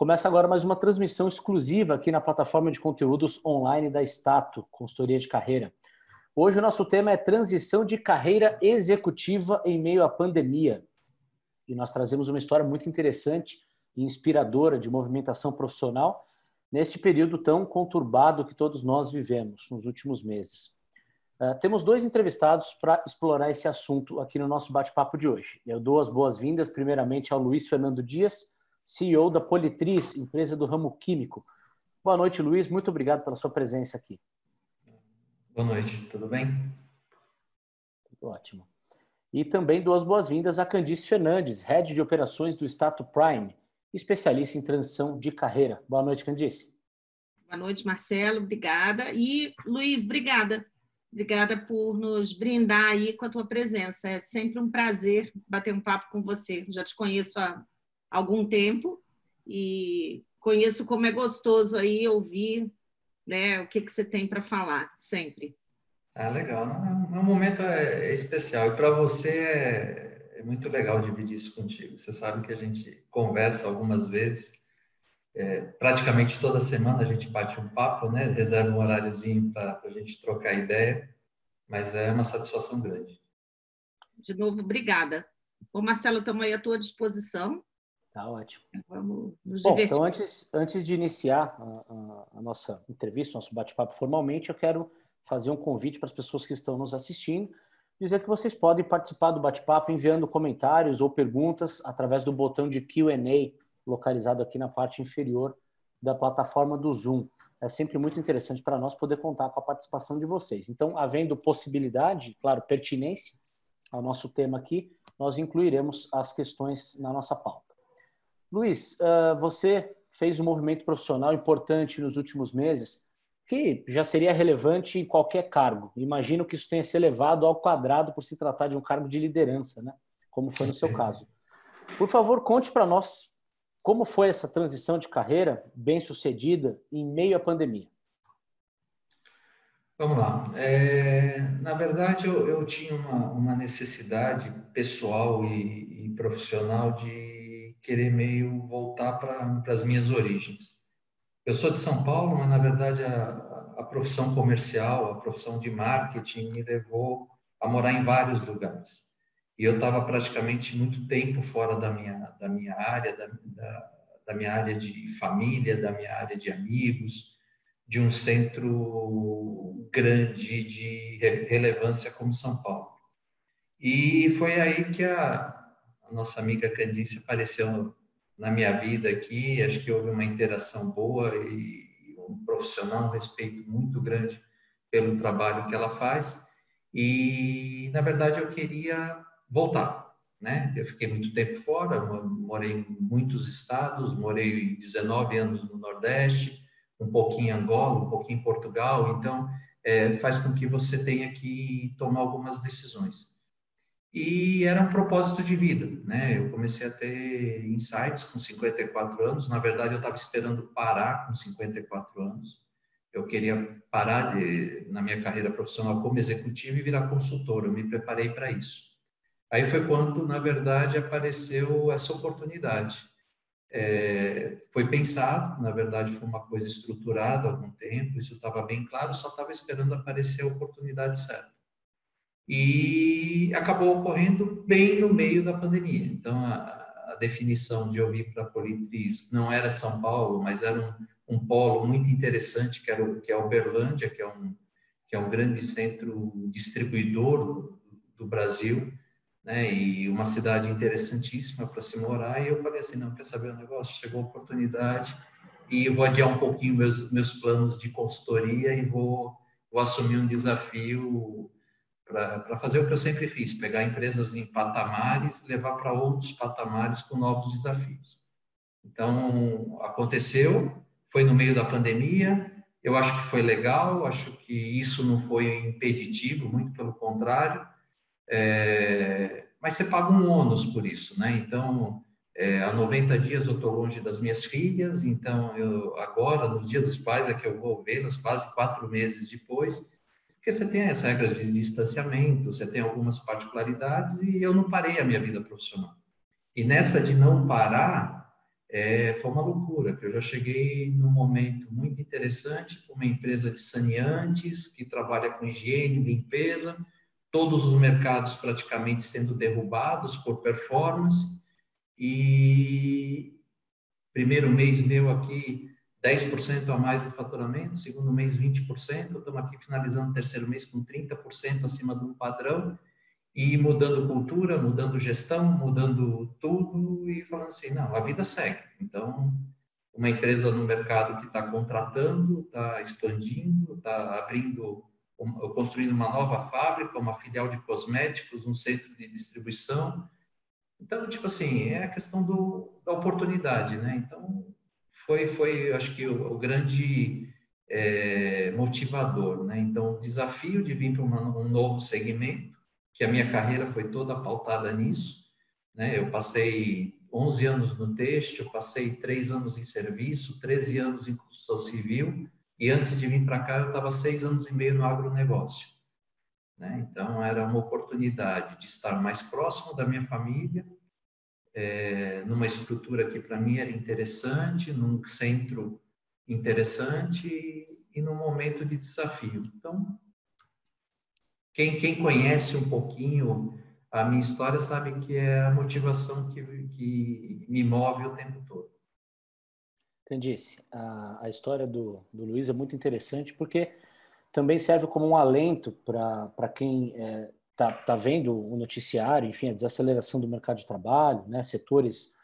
Começa agora mais uma transmissão exclusiva aqui na plataforma de conteúdos online da Stato, consultoria de carreira. Hoje o nosso tema é transição de carreira executiva em meio à pandemia. E nós trazemos uma história muito interessante e inspiradora de movimentação profissional neste período tão conturbado que todos nós vivemos nos últimos meses. Uh, temos dois entrevistados para explorar esse assunto aqui no nosso bate-papo de hoje. Eu dou as boas-vindas, primeiramente, ao Luiz Fernando Dias, CEO da Politriz, empresa do ramo químico. Boa noite, Luiz. Muito obrigado pela sua presença aqui. Boa noite, tudo bem? Tudo ótimo. E também duas boas-vindas a Candice Fernandes, Head de Operações do Stato Prime, especialista em transição de carreira. Boa noite, Candice. Boa noite, Marcelo. Obrigada. E, Luiz, obrigada. Obrigada por nos brindar aí com a tua presença. É sempre um prazer bater um papo com você. Já te conheço há algum tempo e conheço como é gostoso aí ouvir né, o que, que você tem para falar, sempre. Ah, legal. Meu momento é especial e para você é, é, muito legal dividir isso contigo. Você sabe que a gente conversa algumas vezes, é, praticamente toda semana a gente bate um papo, né? reserva um horáriozinho para a gente trocar ideia, mas é uma satisfação grande. De novo, obrigada. Ô Marcelo, estamos aí à tua disposição. Tá ótimo. Vamos nos Bom, divertir. então antes, antes de iniciar a, a, a nossa entrevista, nosso bate-papo formalmente, eu quero fazer um convite para as pessoas que estão nos assistindo, dizer que vocês podem participar do bate-papo enviando comentários ou perguntas através do botão de Q&A localizado aqui na parte inferior da plataforma do Zoom. É sempre muito interessante para nós poder contar com a participação de vocês. Então, havendo possibilidade, claro, pertinência ao nosso tema aqui, nós incluiremos as questões na nossa pauta. Luiz, uh, você fez um movimento profissional importante nos últimos meses, que já seria relevante em qualquer cargo. Imagino que isso tenha se elevado ao quadrado por se tratar de um cargo de liderança, né? como foi no seu caso. Por favor, conte para nós como foi essa transição de carreira bem sucedida em meio à pandemia. Vamos lá. É, na verdade, eu, eu tinha uma, uma, necessidade pessoal e, e profissional de querer meio voltar para as minhas origens. Eu sou de São Paulo, mas na verdade a, a profissão comercial, a profissão de marketing me levou a morar em vários lugares. E eu estava praticamente muito tempo fora da minha, da minha área, da, da, da minha área de família, da minha área de amigos, de um centro grande de relevância como São Paulo. E foi aí que a, nossa amiga Candice apareceu na minha vida aqui, acho que houve uma interação boa e um profissional, um respeito muito grande pelo trabalho que ela faz. E, na verdade, eu queria voltar, né? Eu fiquei muito tempo fora, morei em muitos estados, morei 19 anos no Nordeste, um pouquinho em Angola, um pouquinho em Portugal, então é, faz com que você tenha que tomar algumas decisões e era um propósito de vida, né? Eu comecei a ter insights com 54 anos, na verdade eu estava esperando parar com 54 anos. Eu queria parar de, na minha carreira profissional como executivo e virar consultor, eu me preparei para isso. Aí foi quando, na verdade, apareceu essa oportunidade. É, foi pensado, na verdade foi uma coisa estruturada há algum tempo, isso estava bem claro, só estava esperando aparecer a oportunidade certa e acabou ocorrendo bem no meio da pandemia. Então, a, a definição de eu vir para a Politriz não era São Paulo, mas era um, um polo muito interessante, que, era o, que é Uberlândia, que é um, que é um grande centro distribuidor do, do Brasil, né, e uma cidade interessantíssima para se morar, e eu falei assim, não, quer saber o negócio? Chegou a oportunidade, e vou adiar um pouquinho meus, meus planos de consultoria e vou, vou assumir um desafio para fazer o que eu sempre fiz, pegar empresas em patamares levar para outros patamares com novos desafios. Então, aconteceu, foi no meio da pandemia, eu acho que foi legal, acho que isso não foi impeditivo, muito pelo contrário, é, mas você paga um ônus por isso, né? Então, é, há 90 dias eu estou longe das minhas filhas, então eu agora, no Dia dos Pais, é que eu vou vê-las, quase quatro meses depois, porque você tem as regras de distanciamento, você tem algumas particularidades e eu não parei a minha vida profissional. E nessa de não parar, é, foi uma loucura, que eu já cheguei num momento muito interessante com uma empresa de saneantes que trabalha com higiene, limpeza, todos os mercados praticamente sendo derrubados por performance e primeiro mês meu aqui 10% a mais do faturamento, segundo mês 20%, estamos aqui finalizando o terceiro mês com 30% acima um padrão e mudando cultura, mudando gestão, mudando tudo e falando assim, não, a vida segue. Então, uma empresa no mercado que está contratando, está expandindo, está abrindo, construindo uma nova fábrica, uma filial de cosméticos, um centro de distribuição. Então, tipo assim, é a questão do, da oportunidade, né? Então, foi, foi acho que, o, o grande é, motivador, né? Então, o desafio de vir para um novo segmento, que a minha carreira foi toda pautada nisso. Né? Eu passei 11 anos no têxtil, passei 3 anos em serviço, 13 anos em construção civil, e antes de vir para cá eu estava 6 anos e meio no agronegócio. Né? Então, era uma oportunidade de estar mais próximo da minha família, é, numa estrutura que para mim era interessante, num centro interessante e, num momento de desafio. Então, quem, quem conhece um pouquinho a minha história sabe que é a motivação que, que me move o tempo todo. Entendi. A, a história do, do Luiz é muito interessante porque também serve como um alento para quem é, tá, tá vendo o noticiário, enfim, a desaceleração do mercado de trabalho, né, setores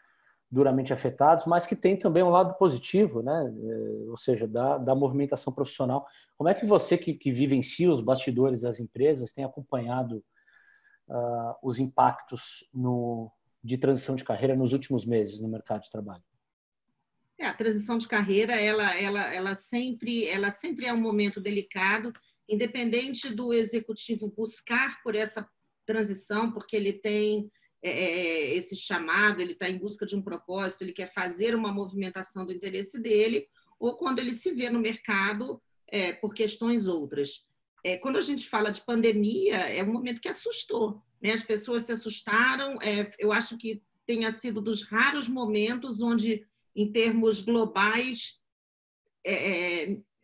duramente afetados, mas que tem também um lado positivo, né? É, ou seja, da, da movimentação profissional. Como é que você, que, que vivencia os bastidores das empresas, tem acompanhado uh, os impactos no, de transição de carreira nos últimos meses no mercado de trabalho? É, a transição de carreira, ela, ela, ela, sempre, ela sempre é um momento delicado, independente do executivo buscar por essa transição, porque ele tem é, é, é, esse chamado, ele está em busca de um propósito, ele quer fazer uma movimentação do interesse dele, ou quando ele se vê no mercado é, por questões outras. É, quando a gente fala de pandemia, é um momento que assustou. Né? As pessoas se assustaram. É, eu acho que tenha sido dos raros momentos onde, em termos globais,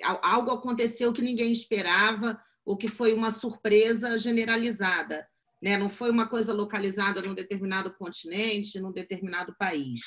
algo aconteceu que ninguém esperava, ou que foi uma surpresa generalizada né? não foi uma coisa localizada num determinado continente, num determinado país.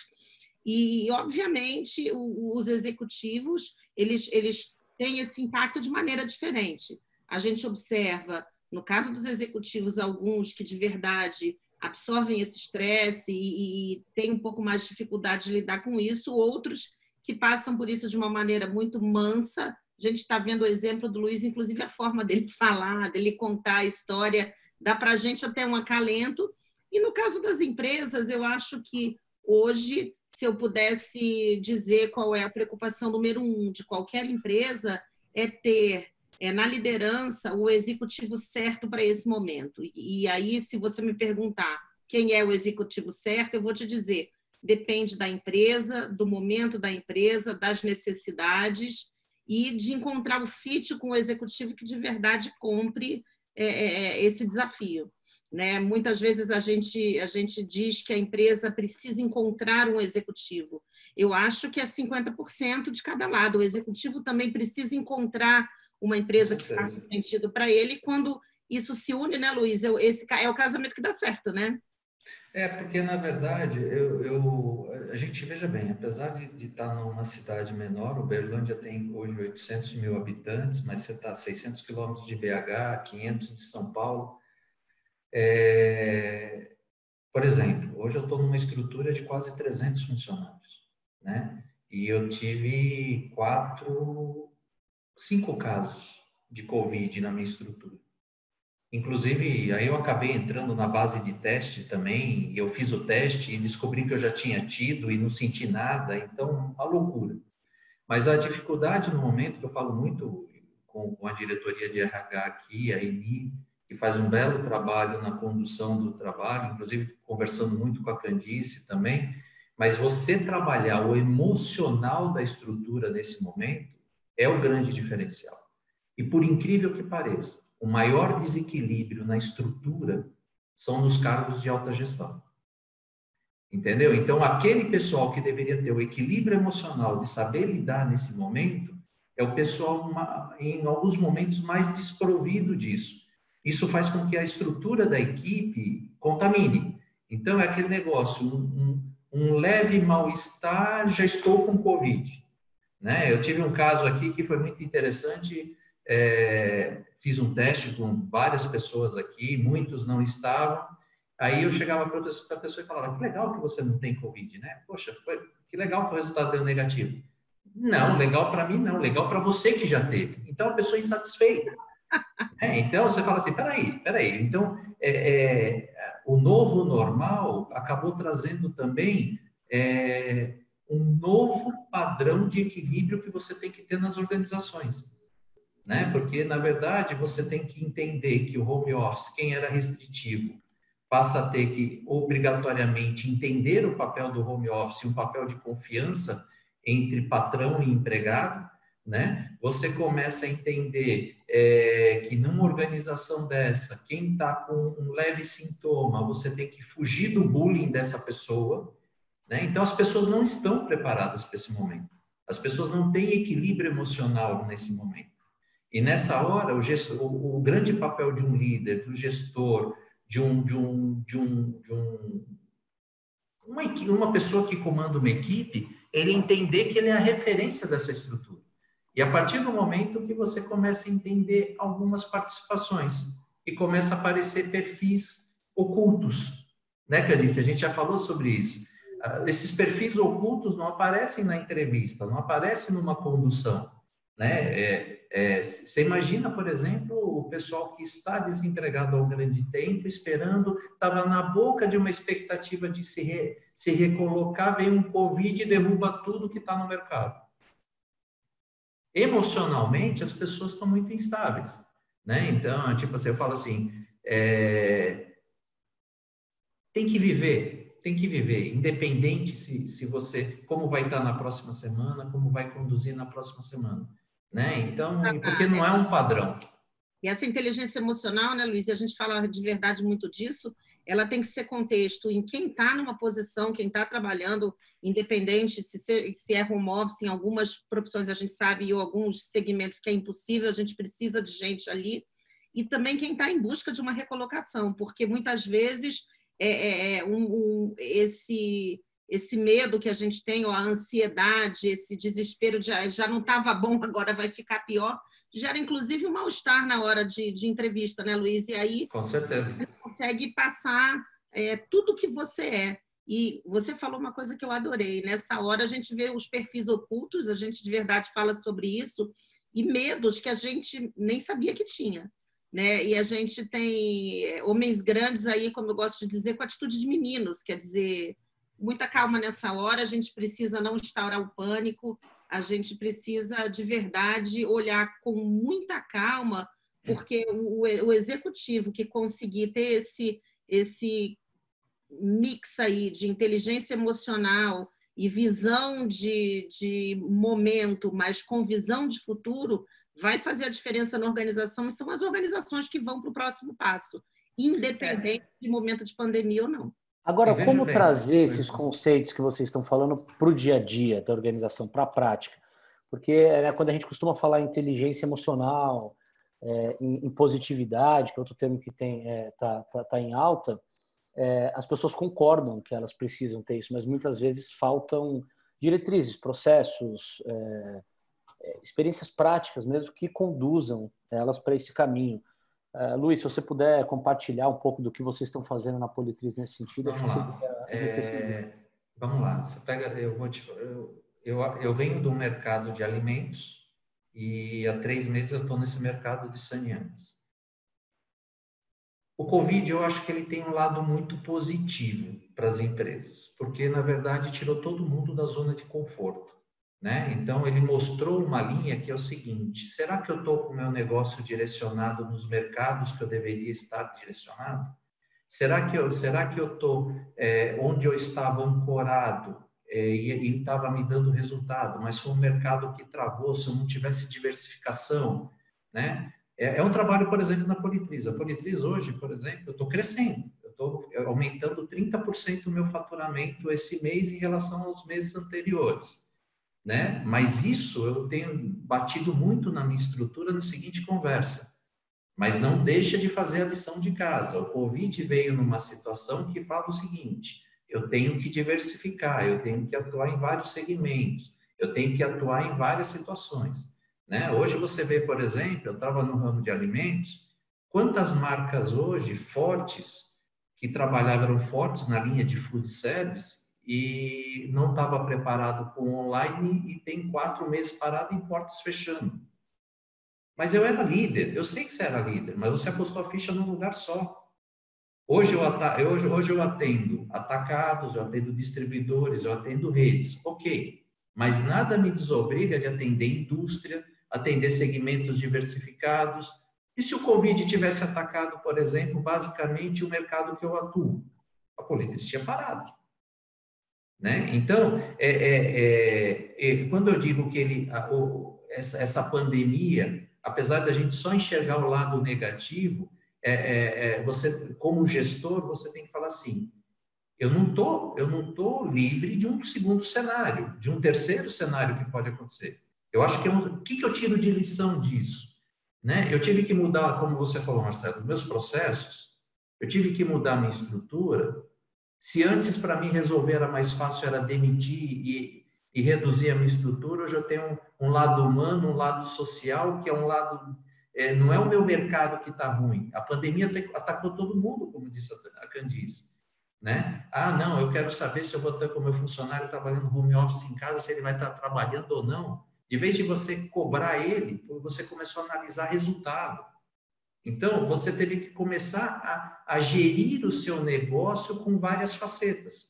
E, obviamente, os executivos eles, eles têm esse impacto de maneira diferente. A gente observa, no caso dos executivos, alguns que de verdade absorvem esse estresse e, e têm um pouco mais de dificuldade de lidar com isso, outros que passam por isso de uma maneira muito mansa. A gente está vendo o exemplo do Luiz, inclusive a forma dele falar, dele contar a história dá para a gente até um acalento. E no caso das empresas, eu acho que hoje, se eu pudesse dizer qual é a preocupação número um de qualquer empresa, é ter é, na liderança o executivo certo para esse momento. E, e aí, se você me perguntar quem é o executivo certo, eu vou te dizer: depende da empresa, do momento da empresa, das necessidades e de encontrar o fit com o executivo que de verdade compre é, é, é, esse desafio. Né? Muitas vezes a gente, a gente diz que a empresa precisa encontrar um executivo. Eu acho que é 50% de cada lado. O executivo também precisa encontrar uma empresa que faça sentido para ele. Quando isso se une, né, Luiz? Eu, esse é o casamento que dá certo, né? É, porque na verdade, eu, eu, a gente veja bem, apesar de, de estar numa cidade menor, Uberlândia tem hoje 800 mil habitantes, mas você está a 600 quilômetros de BH, 500 de São Paulo. É, por exemplo, hoje eu estou numa estrutura de quase 300 funcionários, né? E eu tive quatro, cinco casos de Covid na minha estrutura. Inclusive, aí eu acabei entrando na base de teste também, eu fiz o teste e descobri que eu já tinha tido e não senti nada, então, uma loucura. Mas a dificuldade no momento, que eu falo muito com, a diretoria de RH aqui, a ENI, que faz um belo trabalho na condução do trabalho, inclusive conversando muito com a Candice também, mas você trabalhar o emocional da estrutura nesse momento é o grande diferencial. E por incrível que pareça, o maior desequilíbrio na estrutura são nos cargos de alta gestão. Entendeu? Então, aquele pessoal que deveria ter o equilíbrio emocional de saber lidar nesse momento, é o pessoal, em alguns momentos, mais desprovido disso. Isso faz com que a estrutura da equipe contamine. Então, é aquele negócio, um, um, um leve mal-estar, já estou com Covid. Né? Eu tive um caso aqui que foi muito interessante, é, fiz um teste com várias pessoas aqui, muitos não estavam, aí eu chegava para a pessoa e falava, que legal que você não tem Covid, né? Poxa, foi, que legal que o resultado deu negativo. Não, legal para mim não, legal para você que já teve. Então, a pessoa insatisfeita. É, então, você fala assim, peraí, peraí. Então, é, é, o novo normal acabou trazendo também é, um novo padrão de equilíbrio que você tem que ter nas organizações. Né? Porque, na verdade, você tem que entender que o home office, quem era restritivo, passa a ter que, obrigatoriamente, entender o papel do home office, um papel de confiança entre patrão e empregado, né? Você começa a entender é, que numa organização dessa, quem está com um leve sintoma, você tem que fugir do bullying dessa pessoa, né? Então as pessoas não estão preparadas para esse momento. As pessoas não têm equilíbrio emocional nesse momento. E nessa hora, o, gestor, o, o grande papel de um líder, do gestor, de um, de um, de um, de um uma, uma pessoa que comanda uma equipe, ele entender que ele é a referência dessa estrutura. E a partir do momento que você começa a entender algumas participações e começa a aparecer perfis ocultos, né, Clarice? A gente já falou sobre isso. Ah, esses perfis ocultos não aparecem na entrevista, não aparecem numa condução, né? É, é, você imagina, por exemplo, o pessoal que está desempregado há um grande tempo, esperando, estava na boca de uma expectativa de se, re, se recolocar, vem um Covid e derruba tudo que está no mercado. Emocionalmente, as pessoas estão muito instáveis. Né? Então, tipo assim, eu falo assim, é, tem que viver, tem que viver, independente se, se você, como vai estar na próxima semana, como vai conduzir na próxima semana né? Então, ah, porque não é um padrão. E essa inteligência emocional, né, Luiz, e a gente fala de verdade muito disso, ela tem que ser contexto em quem está numa posição, quem está trabalhando, independente se, se é home office, em algumas profissões a gente sabe, ou alguns segmentos que é impossível, a gente precisa de gente ali, e também quem está em busca de uma recolocação, porque muitas vezes é, é, é um, um, esse esse medo que a gente tem, ou a ansiedade, esse desespero de ah, já não estava bom, agora vai ficar pior, gera inclusive um mal-estar na hora de, de, entrevista, né, Luiz? E aí Com certeza. você consegue passar é, tudo que você é. E você falou uma coisa que eu adorei. Nessa hora a gente vê os perfis ocultos, a gente de verdade fala sobre isso, e medos que a gente nem sabia que tinha. Né? E a gente tem é, homens grandes aí, como eu gosto de dizer, com atitude de meninos, quer dizer, muita calma nessa hora, a gente precisa não instaurar o pânico, a gente precisa de verdade olhar com muita calma, porque o, o executivo que conseguir ter esse, esse mix aí de inteligência emocional e visão de, de momento, mas com visão de futuro, vai fazer a diferença na organização e são as organizações que vão para o próximo passo, independente é. de momento de pandemia ou não. Agora, como bem, trazer esses conceitos que vocês estão falando para o dia a dia da organização, para a prática? Porque né, quando a gente costuma falar em inteligência emocional, é, em, em, positividade, que é outro termo que está é, tá, tá, tá em alta, é, as pessoas concordam que elas precisam ter isso, mas muitas vezes faltam diretrizes, processos, é, é, experiências práticas mesmo que conduzam elas para esse caminho. Uh, Luiz, se você puder compartilhar um pouco do que vocês estão fazendo na Politriz nesse sentido, vamos acho lá. É, vamos lá. Você pega, eu, vou te, eu, eu, eu venho do mercado de alimentos e há três meses eu estou nesse mercado de saneantes. O Covid, eu acho que ele tem um lado muito positivo para as empresas, porque, na verdade, tirou todo mundo da zona de conforto. Né? Então, ele mostrou uma linha que é o seguinte: será que eu estou com o meu negócio direcionado nos mercados que eu deveria estar direcionado? Será que eu será que eu estou é, onde eu estava ancorado é, e estava me dando resultado, mas foi um mercado que travou se eu não tivesse diversificação, né? É, é um trabalho, por exemplo, na Politriz. A Politriz hoje, por exemplo, eu estou crescendo. Eu, tô, eu, aumentando 30% o meu faturamento esse mês em relação aos meses anteriores. Né? Mas isso eu tenho batido muito na minha estrutura no seguinte conversa. Mas não deixa de fazer a lição de casa. O Covid veio numa situação que fala o seguinte: eu tenho que diversificar, eu tenho que atuar em vários segmentos, eu tenho que atuar em várias situações. Né? Hoje você vê, por exemplo, eu estava no ramo de alimentos, quantas marcas hoje fortes, que trabalhavam fortes na linha de food service e não estava preparado com online e tem quatro meses parado em portas fechando. Mas eu era líder, eu sei que você era líder, mas você apostou a ficha num lugar só. Hoje eu, hoje, hoje eu atendo atacados, eu atendo distribuidores, eu atendo redes, ok. Mas nada me desobriga de atender indústria, atender segmentos diversificados. E se o Covid tivesse atacado, por exemplo, basicamente o mercado que eu atuo? A colheita tinha parado. Né? Então, é, é, é, é, quando eu digo que ele, a, o, essa, essa pandemia, apesar da gente só enxergar o lado negativo, é, é, você, como gestor, você tem que falar assim: eu não tô, eu não tô livre de um segundo cenário, de um terceiro cenário que pode acontecer. Eu acho que o que, que eu tiro de lição disso, né? Eu tive que mudar, como você falou, Marcelo, meus processos. Eu tive que mudar minha estrutura. Se antes para mim resolver era mais fácil era demitir e, e reduzir a minha estrutura, hoje eu tenho um, um lado humano, um lado social, que é um lado é, não é o meu mercado que está ruim. A pandemia atacou todo mundo, como disse a Candice. Né? Ah, não, eu quero saber se eu vou ter com o meu funcionário trabalhando home office em casa, se ele vai estar trabalhando ou não. De vez de você cobrar ele, você começou a analisar resultado. Então, você teve que começar a, a gerir o seu negócio com várias facetas.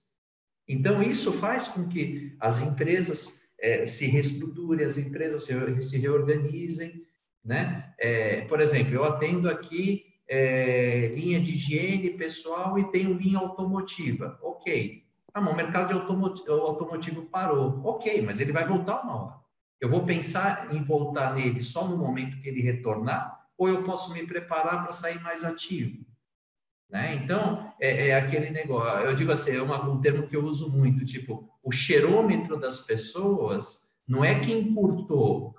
Então, isso faz com que as empresas é, se reestruturem, as empresas se, se reorganizem, né? É, por exemplo, eu atendo aqui é, linha de higiene pessoal e tenho linha automotiva. Ok. Ah, o mercado de automotivo, automotivo parou. Ok, mas ele vai voltar uma hora. Eu vou pensar em voltar nele só no momento que ele retornar ou eu posso me preparar para sair mais ativo? Né? Então, é, é, aquele negócio. Eu digo assim, é uma, um termo que eu uso muito, tipo, o cheirômetro das pessoas não é que encurtou,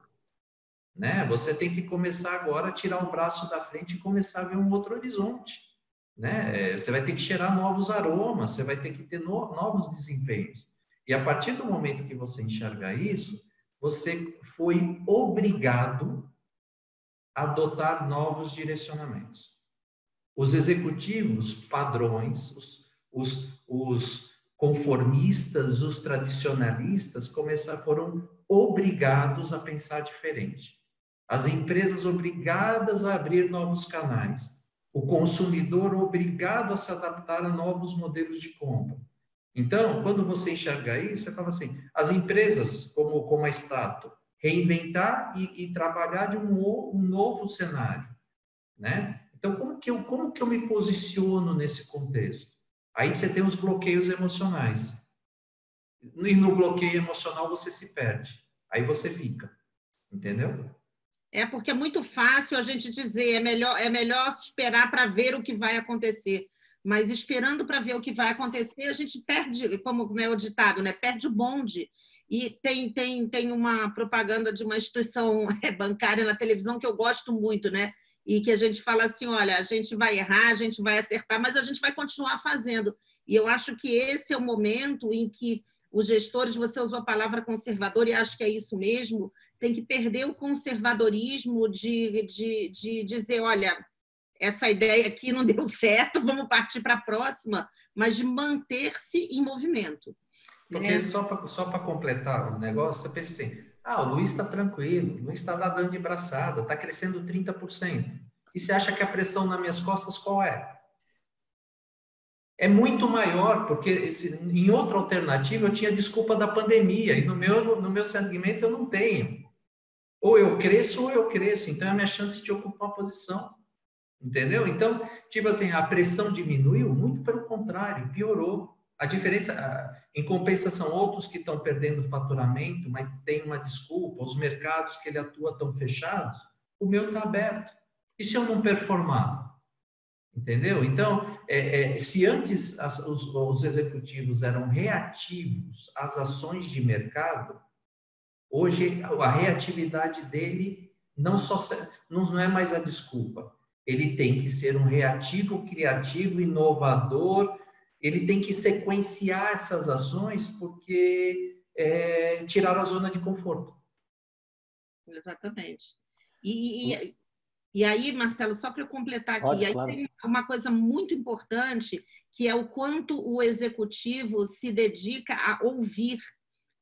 né? Você tem que começar agora a tirar o braço da frente e começar a ver um outro horizonte, né? É, você vai ter que cheirar novos aromas, você vai ter que ter no, novos desempenhos. E a partir do momento que você enxergar isso, você foi obrigado adotar novos direcionamentos. Os executivos padrões, os, os, os conformistas, os tradicionalistas começaram, foram obrigados a pensar diferente as empresas obrigadas a abrir novos canais, o consumidor obrigado a se adaptar a novos modelos de compra. Então, quando você enxerga isso, você fala assim: as empresas, como, como a Stato, reinventar e, e trabalhar de um, um, novo cenário, né? Então, como que, eu, como que eu me posiciono nesse contexto? Aí você tem os bloqueios emocionais. E no bloqueio emocional você se perde. Aí você fica. Entendeu? É porque é muito fácil a gente dizer é melhor, é melhor esperar para ver o que vai acontecer. Mas esperando para ver o que vai acontecer, a gente perde, como é o ditado, né? perde o bonde. E tem, tem, tem uma propaganda de uma instituição bancária na televisão que eu gosto muito, né? E que a gente fala assim: olha, a gente vai errar, a gente vai acertar, mas a gente vai continuar fazendo. E eu acho que esse é o momento em que os gestores, você usou a palavra conservador, e acho que é isso mesmo, tem que perder o conservadorismo de, de, de dizer, olha, essa ideia aqui não deu certo, vamos partir para a próxima, mas de manter-se em movimento. Porque né? só para só completar o negócio, você pensa assim, ah, o Luiz está tranquilo, o Luiz está nadando de braçada, está crescendo 30%. E você acha que a pressão nas minhas costas qual é? É muito maior, porque esse, em outra alternativa eu tinha desculpa da pandemia, e no meu, no meu segmento eu não tenho. Ou eu cresço ou eu cresço. Então é a minha chance de ocupar uma posição. Entendeu? Então, tipo assim, a pressão diminuiu? Muito pelo contrário, piorou. A diferença, em compensação, outros que estão perdendo faturamento, mas tem uma desculpa, os mercados que ele atua estão fechados, o meu está aberto. E se eu não performar? Entendeu? Então, é, é, se antes as, os, os, executivos eram reativos às ações de mercado, hoje a reatividade dele não só não é mais a desculpa. Ele tem que ser um reativo, criativo, inovador. Ele tem que sequenciar essas ações porque é, tiraram a zona de conforto. Exatamente. E, e, e aí, Marcelo, só para eu completar aqui, Pode, aí claro. tem uma coisa muito importante, que é o quanto o executivo se dedica a ouvir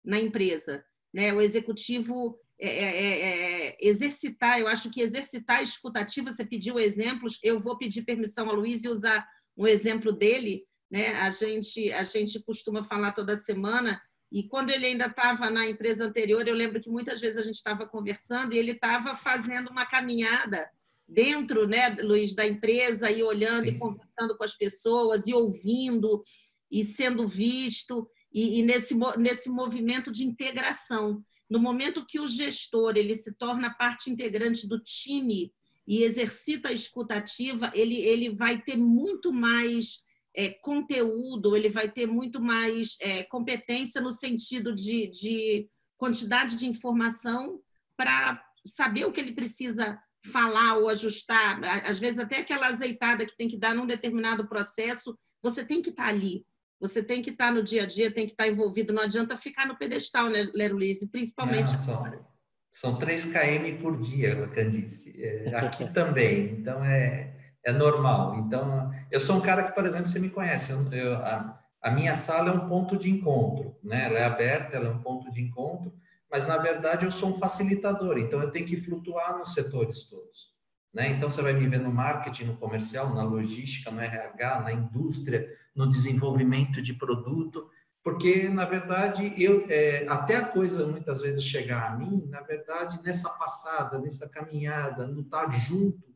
na empresa. Né? O executivo é, é, é, é exercitar, eu acho que exercitar a escutativa, você pediu exemplos, eu vou pedir permissão a Luiz e usar um exemplo dele. Né? A, gente, a gente costuma falar toda semana e quando ele ainda estava na empresa anterior, eu lembro que muitas vezes a gente estava conversando e ele estava fazendo uma caminhada dentro, né, Luiz, da empresa e olhando Sim. e conversando com as pessoas e ouvindo e sendo visto e, e, nesse, nesse movimento de integração. No momento que o gestor ele se torna parte integrante do time e exercita a escutativa, ele, ele vai ter muito mais é, conteúdo, ele vai ter muito mais é, competência no sentido de, de quantidade de informação para saber o que ele precisa falar ou ajustar. Às vezes, até aquela azeitada que tem que dar num determinado processo, você tem que estar tá ali. Você tem que estar no dia a dia, tem que estar envolvido. Não adianta ficar no pedestal, né, Lero? Principalmente Não, são, são 3 km por dia, Candice. É, aqui também. Então, é, é normal. Então, eu sou um cara que, por exemplo, você me conhece, eu, eu, a, a, minha sala é um ponto de encontro, né? Ela é aberta, ela é um ponto de encontro, mas na verdade eu sou um facilitador, então eu tenho que flutuar nos setores todos. Né? Então você vai me ver no marketing, no comercial, na logística, no RH, na indústria, no desenvolvimento de produto, porque na verdade eu é, até a coisa muitas vezes chegar a mim, na verdade nessa passada, nessa caminhada, no estar junto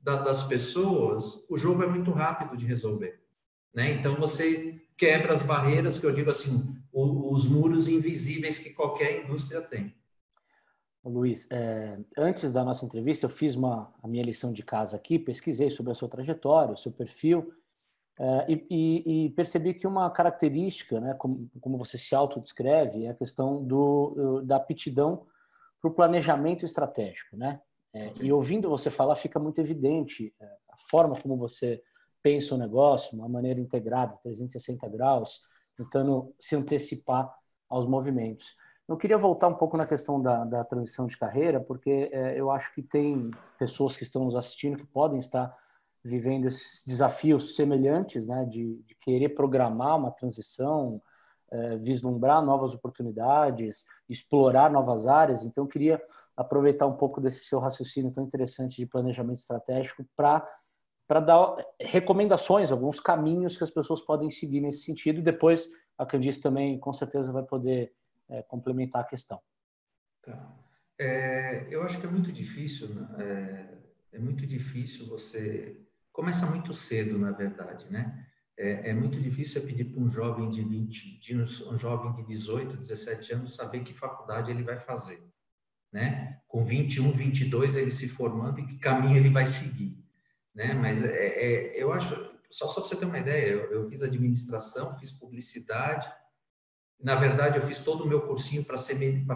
da, das pessoas, o jogo é muito rápido de resolver. Né? Então, você quebra as barreiras, que eu digo assim, os muros invisíveis que qualquer indústria tem. Luiz, é, antes da nossa entrevista, eu fiz uma, a minha lição de casa aqui, pesquisei sobre a sua trajetória, o seu perfil, é, e, e, e, percebi que uma característica, né, como, como você se autodescreve, é a questão do, da aptidão para o planejamento estratégico. Né? É, e ouvindo você falar, fica muito evidente é, a forma como você pensa o negócio, uma maneira integrada, 360 graus, tentando se antecipar aos movimentos. Eu queria voltar um pouco na questão da, da transição de carreira, porque é, eu acho que tem pessoas que estão nos assistindo que podem estar vivendo esses desafios semelhantes, né, de, de querer programar uma transição, é, vislumbrar novas oportunidades, explorar novas áreas. Então, eu queria aproveitar um pouco desse seu raciocínio tão interessante de planejamento estratégico para para dar recomendações, alguns caminhos que as pessoas podem seguir nesse sentido. E depois a Candice também, com certeza, vai poder é, complementar a questão. Tá. É, eu acho que é muito difícil, né? é, é, muito difícil você. Começa muito cedo, na verdade, né? é, é muito difícil você pedir para um jovem de 20, de um jovem de 18, 17 anos saber que faculdade ele vai fazer, né? Com 21, 22 ele se formando e que caminho ele vai seguir, né? Mas é, é eu acho, só, só para você ter uma ideia, eu, eu, fiz administração, fiz publicidade, na verdade eu fiz todo o meu cursinho para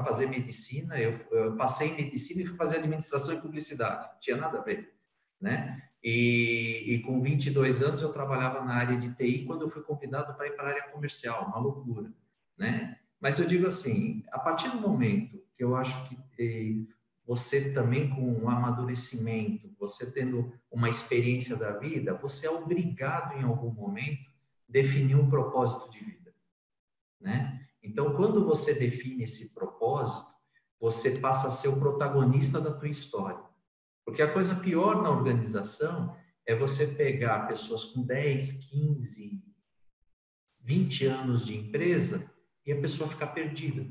fazer medicina, eu, eu passei em medicina e fui fazer administração e publicidade, não tinha nada a ver, né? E, e, com 22 anos eu trabalhava na área de TI quando eu fui convidado para ir para a área comercial, uma loucura, né? Mas eu digo assim, a partir do momento que eu acho que eh, você também com um amadurecimento, você tendo uma experiência da vida, você é obrigado em algum momento definir um propósito de vida, né? Então, quando você define esse propósito, você passa a ser o protagonista da tua história. Porque a coisa pior na organização é você pegar pessoas com 10, 15, 20 anos de empresa e a pessoa ficar perdida,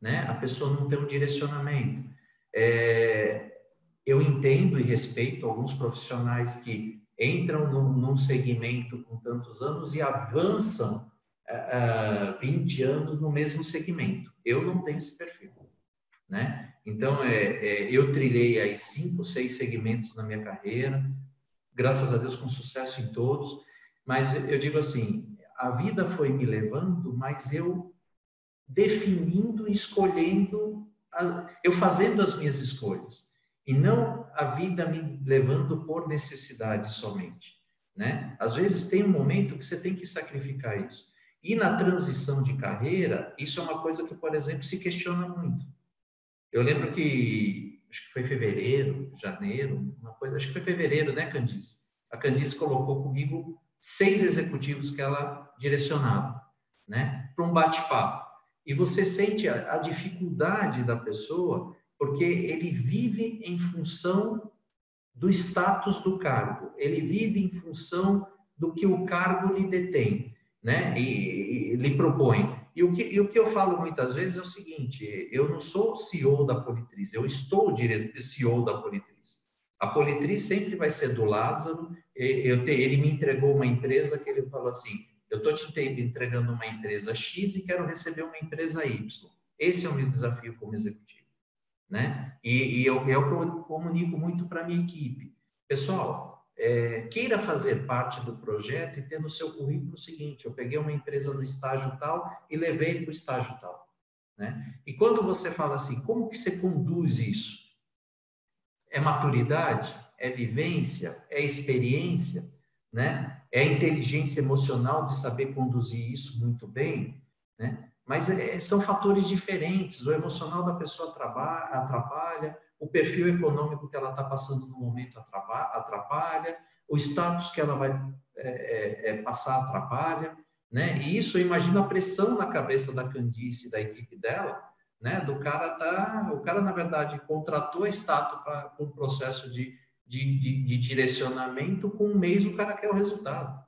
né? A pessoa não tem um direcionamento. É, eu entendo e respeito alguns profissionais que entram num, num segmento com tantos anos e avançam uh, 20 anos no mesmo segmento. Eu não tenho esse perfil, né? Então, é, é, eu trilhei aí cinco, seis segmentos na minha carreira, graças a Deus com sucesso em todos, mas eu digo assim, a vida foi me levando, mas eu definindo, escolhendo, eu fazendo as minhas escolhas, e não a vida me levando por necessidade somente, né? Às vezes tem um momento que você tem que sacrificar isso. E na transição de carreira, isso é uma coisa que, por exemplo, se questiona muito. Eu lembro que, acho que foi fevereiro, janeiro, uma coisa, acho que foi fevereiro, né, Candice? A Candice colocou comigo seis executivos que ela direcionava, né, para um bate-papo. E você sente a, a dificuldade da pessoa, porque ele vive em função do status do cargo, ele vive em função do que o cargo lhe detém né? E, e lhe propõe. E o, que, e o que eu falo muitas vezes é o seguinte: eu não sou CEO da Politriz, eu estou direto, CEO da Politriz. A Politriz sempre vai ser do Lázaro. Eu te, ele me entregou uma empresa que ele falou assim: eu estou te entregando uma empresa X e quero receber uma empresa Y. Esse é o meu desafio como executivo. Né? E, e eu, eu comunico muito para a minha equipe. Pessoal, é, queira fazer parte do projeto e ter no seu currículo o seguinte: eu peguei uma empresa no estágio tal e levei para o estágio tal. Né? E quando você fala assim, como que você conduz isso? É maturidade? É vivência? É experiência? Né? É inteligência emocional de saber conduzir isso muito bem? Né? Mas é, são fatores diferentes. O emocional da pessoa atrapalha, o perfil econômico que ela está passando no momento atrapalha, o status que ela vai é, é, é, passar atrapalha, né? E isso, eu imagino a pressão na cabeça da Candice, da equipe dela, né? Do cara tá, o cara na verdade contratou a estátua para um processo de, de, de, de, direcionamento, com um mês o cara quer o resultado.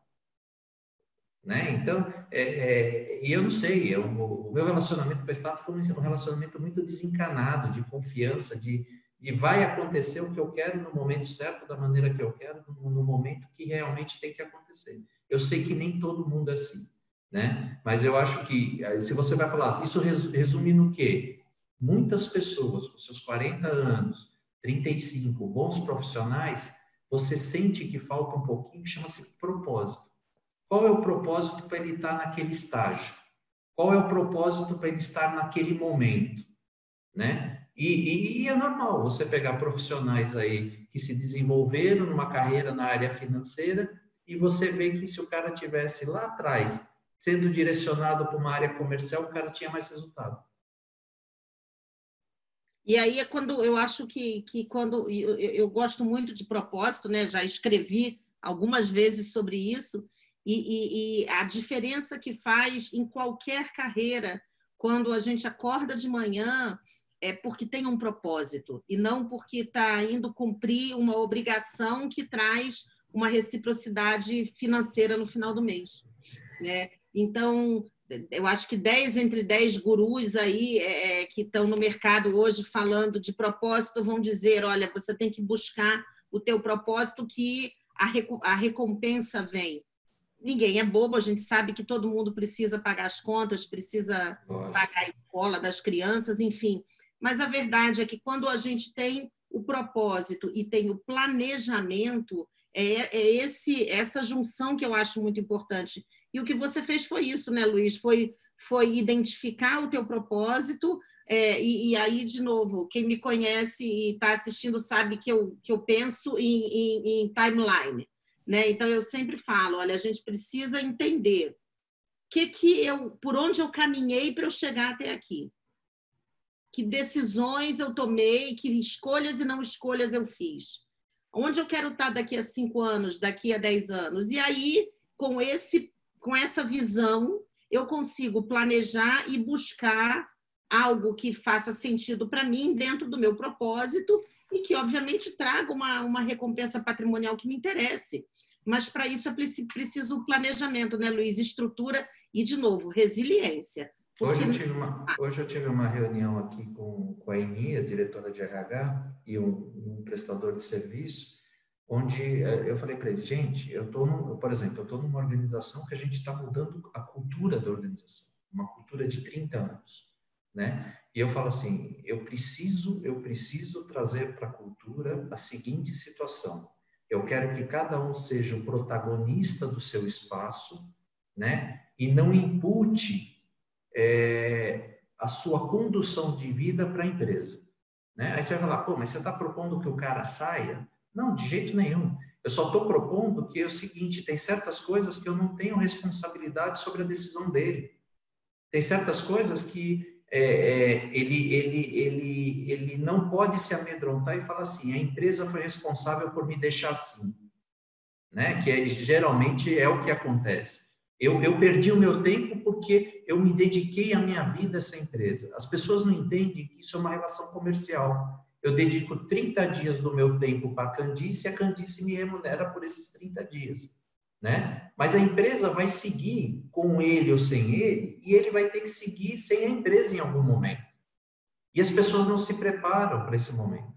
Né? Então, é, é, e eu não sei, eu, o meu relacionamento com a estátua foi um relacionamento muito desencanado, de confiança, de, e vai acontecer o que eu quero no momento certo, da maneira que eu quero, no, momento que realmente tem que acontecer. Eu sei que nem todo mundo é assim, né? Mas eu acho que, eh, se você vai falar, isso resume no quê? Muitas pessoas com seus 40 anos, 35, bons profissionais, você sente que falta um pouquinho, chama-se propósito. Qual é o propósito para ele estar naquele estágio? Qual é o propósito para ele estar naquele momento? Né? E, e, e, é normal você pegar profissionais aí que se desenvolveram numa carreira na área financeira e você vê que se o cara tivesse lá atrás sendo direcionado para uma área comercial, o cara tinha mais resultado. E aí é quando eu acho que, que quando eu, eu gosto muito de propósito, né? Já escrevi algumas vezes sobre isso e, e, e a diferença que faz em qualquer carreira quando a gente acorda de manhã é porque tem um propósito e não porque está indo cumprir uma obrigação que traz uma reciprocidade financeira no final do mês. Né? Então, eu acho que 10 entre 10 gurus aí é, é, que estão no mercado hoje falando de propósito vão dizer, olha, você tem que buscar o teu propósito que a, a recompensa vem. Ninguém é bobo, a gente sabe que todo mundo precisa pagar as contas, precisa pagar a escola das crianças, enfim. Mas a verdade é que quando a gente tem o propósito e tem o planejamento, é, é esse essa junção que eu acho muito importante. E o que você fez foi isso, né, Luiz? Foi, foi identificar o teu propósito é, e, e, aí, de novo, quem me conhece e está assistindo sabe que eu, que eu penso em, em, em timeline. Né? Então, eu sempre falo, olha, a gente precisa entender que que eu, por onde eu caminhei para eu chegar até aqui que decisões eu tomei, que escolhas e não escolhas eu fiz. Onde eu quero estar daqui a cinco anos, daqui a dez anos? E aí, com, esse, com essa visão, eu consigo planejar e buscar algo que faça sentido para mim dentro do meu propósito e que, obviamente, traga uma, uma recompensa patrimonial que me interesse. Mas, para isso, eu preciso planejamento, né, Luiz? Estrutura e, de novo, resiliência. Hoje eu, tive uma, hoje eu tive uma reunião aqui com, com a Eni, a diretora de RH, e um, um prestador de serviço, onde eh, eu falei para eles, gente, eu estou, por exemplo, eu estou numa organização que a gente está mudando a cultura da organização, uma cultura de 30 anos, né? E eu falo assim, eu preciso, eu preciso trazer para a cultura a seguinte situação. Eu quero que cada um seja o protagonista do seu espaço, né? E não impute é, a sua condução de vida para a empresa. Né? Aí você vai falar, pô, mas você está propondo que o cara saia? Não, de jeito nenhum. Eu só estou propondo que é o seguinte: tem certas coisas que eu não tenho responsabilidade sobre a decisão dele. Tem certas coisas que é, é, ele, ele, ele, ele não pode se amedrontar e falar assim: a empresa foi responsável por me deixar assim. Né? Que é, geralmente é o que acontece. Eu, eu perdi o meu tempo porque eu me dediquei a minha vida a essa empresa. As pessoas não entendem que isso é uma relação comercial. Eu dedico 30 dias do meu tempo para a Candice e a Candice me remunera por esses 30 dias. Né? Mas a empresa vai seguir com ele ou sem ele, e ele vai ter que seguir sem a empresa em algum momento. E as pessoas não se preparam para esse momento.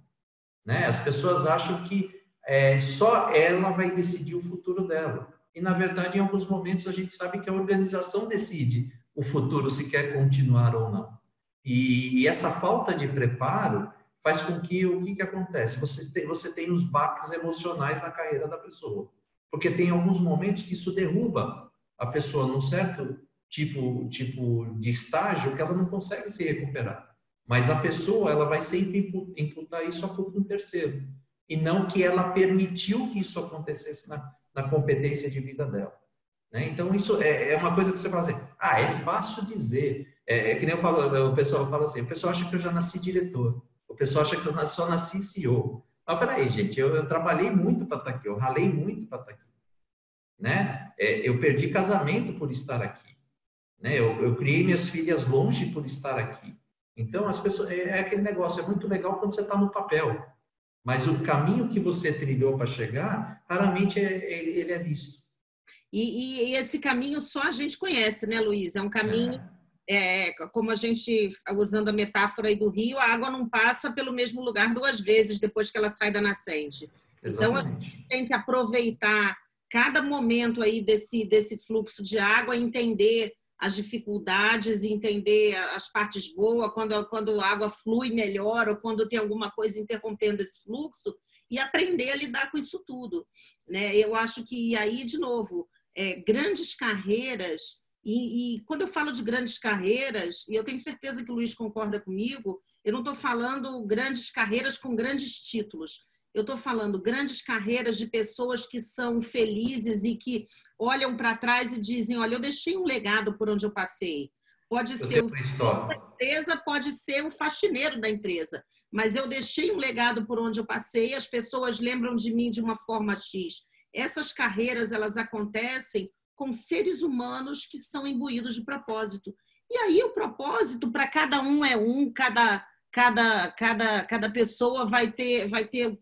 Né? As pessoas acham que é, só ela vai decidir o futuro dela e, na verdade, em alguns momentos a gente sabe que a organização decide o futuro, se quer continuar ou não. E, e essa falta de preparo faz com que o que, que acontece? Você tem, você tem os baques emocionais na carreira da pessoa. Porque tem alguns momentos que isso derruba a pessoa num certo tipo, tipo de estágio que ela não consegue se recuperar. Mas a pessoa ela vai sempre imputar isso a culpa um terceiro. E não que ela permitiu que isso acontecesse na, na competência de vida dela. Né? Então, isso é, é, uma coisa que você fala assim, ah, é fácil dizer. É, é, que nem eu falo, o pessoal fala assim, o pessoal acha que eu já nasci diretor, o pessoal acha que eu só nasci CEO. Mas peraí, gente, eu, eu trabalhei muito para estar aqui, eu ralei muito para estar aqui. Né? É, eu perdi casamento por estar aqui. Né? Eu, eu criei minhas filhas longe por estar aqui. Então, as pessoas, é, é aquele negócio, é muito legal quando você está no papel. Mas o caminho que você trilhou para chegar, raramente é, ele, ele é visto. E, e, esse caminho só a gente conhece, né, Luiz? É um caminho, é. É, como a gente, usando a metáfora aí do rio, a água não passa pelo mesmo lugar duas vezes depois que ela sai da nascente. Exatamente. Então, a gente tem que aproveitar cada momento aí desse, desse fluxo de água, entender as dificuldades entender as partes boas, quando, quando a água flui melhor ou quando tem alguma coisa interrompendo esse fluxo e aprender a lidar com isso tudo. Né? Eu acho que aí, de novo, é, grandes carreiras, e, e, quando eu falo de grandes carreiras, e eu tenho certeza que o Luiz concorda comigo, eu não estou falando grandes carreiras com grandes títulos. Eu estou falando grandes carreiras de pessoas que são felizes e que olham para trás e dizem: olha, eu deixei um legado por onde eu passei. Pode eu ser o da empresa, pode ser o faxineiro da empresa, mas eu deixei um legado por onde eu passei. As pessoas lembram de mim de uma forma X. Essas carreiras elas acontecem com seres humanos que são imbuídos de propósito. E aí o propósito para cada um é um, cada cada, cada, cada pessoa vai ter, vai ter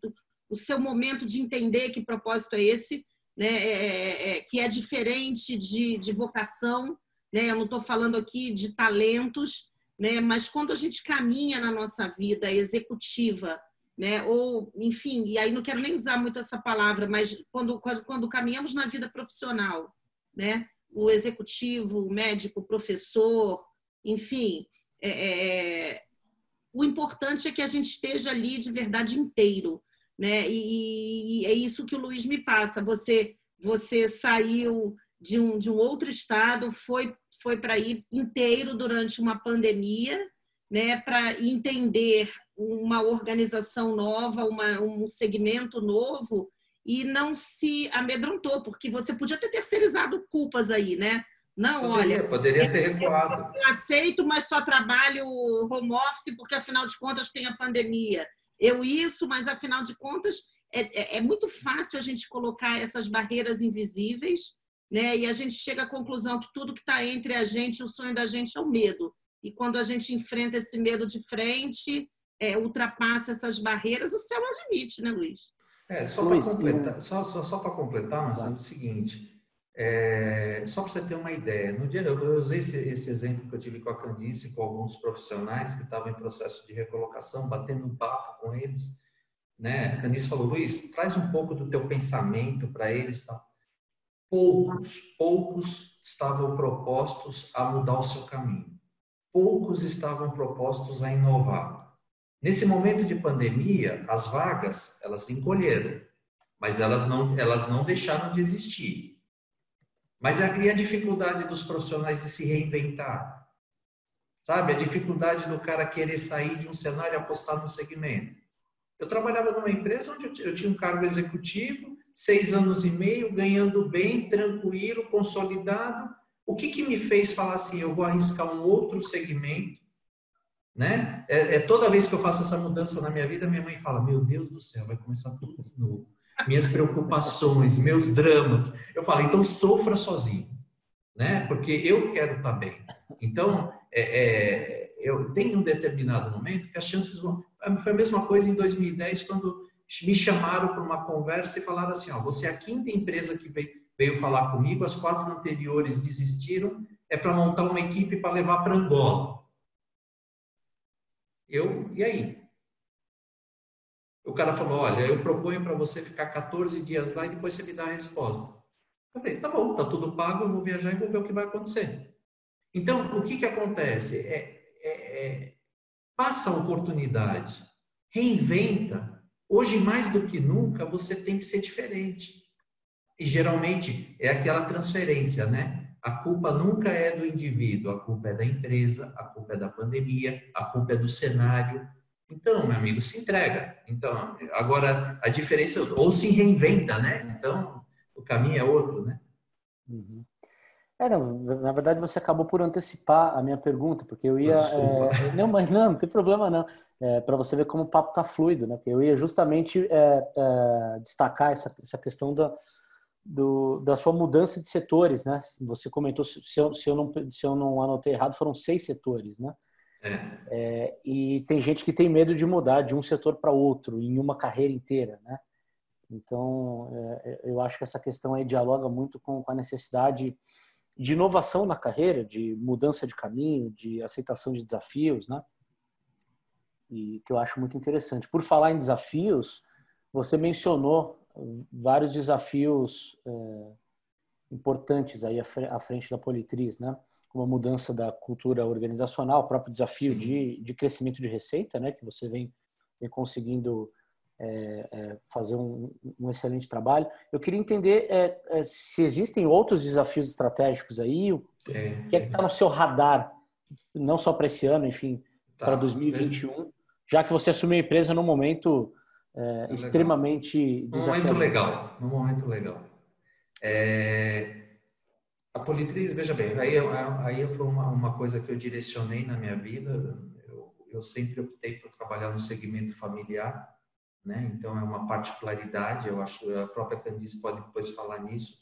o seu momento de entender que propósito é esse, né? É, é, é que é diferente de, de vocação. Né? Eu não estou falando aqui de talentos, né? mas quando a gente caminha na nossa vida executiva, né? ou, enfim, e aí não quero nem usar muito essa palavra, mas quando, quando, quando caminhamos na vida profissional, né? o executivo, o médico, o professor, enfim, é, é o importante é que a gente esteja ali de verdade inteiro, né? E, e é isso que o Luiz me passa. Você você saiu de um, de um outro estado, foi foi para ir inteiro durante uma pandemia, né? Para entender uma organização nova, uma, um segmento novo e não se amedrontou, porque você podia ter terceirizado culpas aí, né? Não, poderia, olha. Poderia ter recuado. Eu, aceito, mas só trabalho home office porque, afinal de contas, tem a pandemia. Eu isso, mas, afinal de contas, é, é, é muito fácil a gente colocar essas barreiras invisíveis, né? E a gente chega à conclusão que tudo que está entre a gente e o sonho da gente é o medo. E quando a gente enfrenta esse medo de frente, é, ultrapassa essas barreiras, o céu é o limite, né, Luiz? É, só para completar, só, só, só completar, Marcelo, é o seguinte, é, só para você ter uma ideia, no dia eu usei esse, esse, exemplo que eu tive com a Candice, com alguns profissionais que estavam em processo de recolocação, batendo um papo com eles, né? A Candice falou, Luiz, traz um pouco do teu pensamento para eles, tá? Poucos, poucos estavam propostos a mudar o seu caminho. Poucos estavam propostos a inovar. Nesse momento de pandemia, as vagas, elas encolheram mas elas não, elas não deixaram de existir. Mas é a dificuldade dos profissionais de se reinventar. Sabe? A dificuldade do cara querer sair de um cenário e apostar no segmento. Eu trabalhava numa empresa onde eu tinha um cargo executivo, seis anos e meio, ganhando bem, tranquilo, consolidado. O que, que me fez falar assim, eu vou arriscar um outro segmento, né? É, é, toda vez que eu faço essa mudança na minha vida, minha mãe fala, meu Deus do céu, vai começar tudo de novo minhas preocupações, meus dramas. Eu falo, então sofra sozinho, né? Porque eu quero estar bem. Então, é, é, eu tenho um determinado momento que as chances vão. Foi a mesma coisa em 2010 quando me chamaram para uma conversa e falaram assim: ó, você é a quinta empresa que veio, veio falar comigo, as quatro anteriores desistiram, é para montar uma equipe para levar para Angola. Eu, e aí? O cara falou: Olha, eu proponho para você ficar 14 dias lá e depois você me dá a resposta. Eu falei: Tá bom, tá tudo pago, eu vou viajar e vou ver o que vai acontecer. Então, o que, que acontece? É, é, é, passa a oportunidade, reinventa. Hoje, mais do que nunca, você tem que ser diferente. E geralmente é aquela transferência, né? A culpa nunca é do indivíduo, a culpa é da empresa, a culpa é da pandemia, a culpa é do cenário, então, meu amigo, se entrega. Então, agora a diferença ou se reinventa, né? Então, o caminho é outro, né? Uhum. É, não, na verdade você acabou por antecipar a minha pergunta, porque eu ia. É, não, mas não, não tem problema não. É, Para você ver como o papo tá fluido, né? Porque eu ia justamente é, é, destacar essa, essa questão da, do, da sua mudança de setores, né? Você comentou, se eu, se eu, não, se eu não anotei errado, foram seis setores, né? É. É, e tem gente que tem medo de mudar de um setor para outro em uma carreira inteira, né? Então, é, eu acho que essa questão aí dialoga muito com, com, a necessidade de inovação na carreira, de mudança de caminho, de aceitação de desafios, né? E que eu acho muito interessante. Por falar em desafios, você mencionou vários desafios é, importantes aí à frente da Politriz, né? Uma mudança da cultura organizacional, o próprio desafio de, de crescimento de receita, né, que você vem, vem conseguindo é, é, fazer um, um, excelente trabalho. Eu queria entender é, é se existem outros desafios estratégicos aí, o que é que está no seu radar, não só para esse ano, enfim, tá. para 2021, já que você assumiu a empresa num momento é, extremamente desafiador. Um momento legal, momento legal. É, a Politriz, veja bem, aí, aí foi uma, uma coisa que eu direcionei na minha vida. Eu, eu sempre optei por trabalhar no segmento familiar, né? Então é uma particularidade. Eu acho a própria Candice pode depois falar nisso,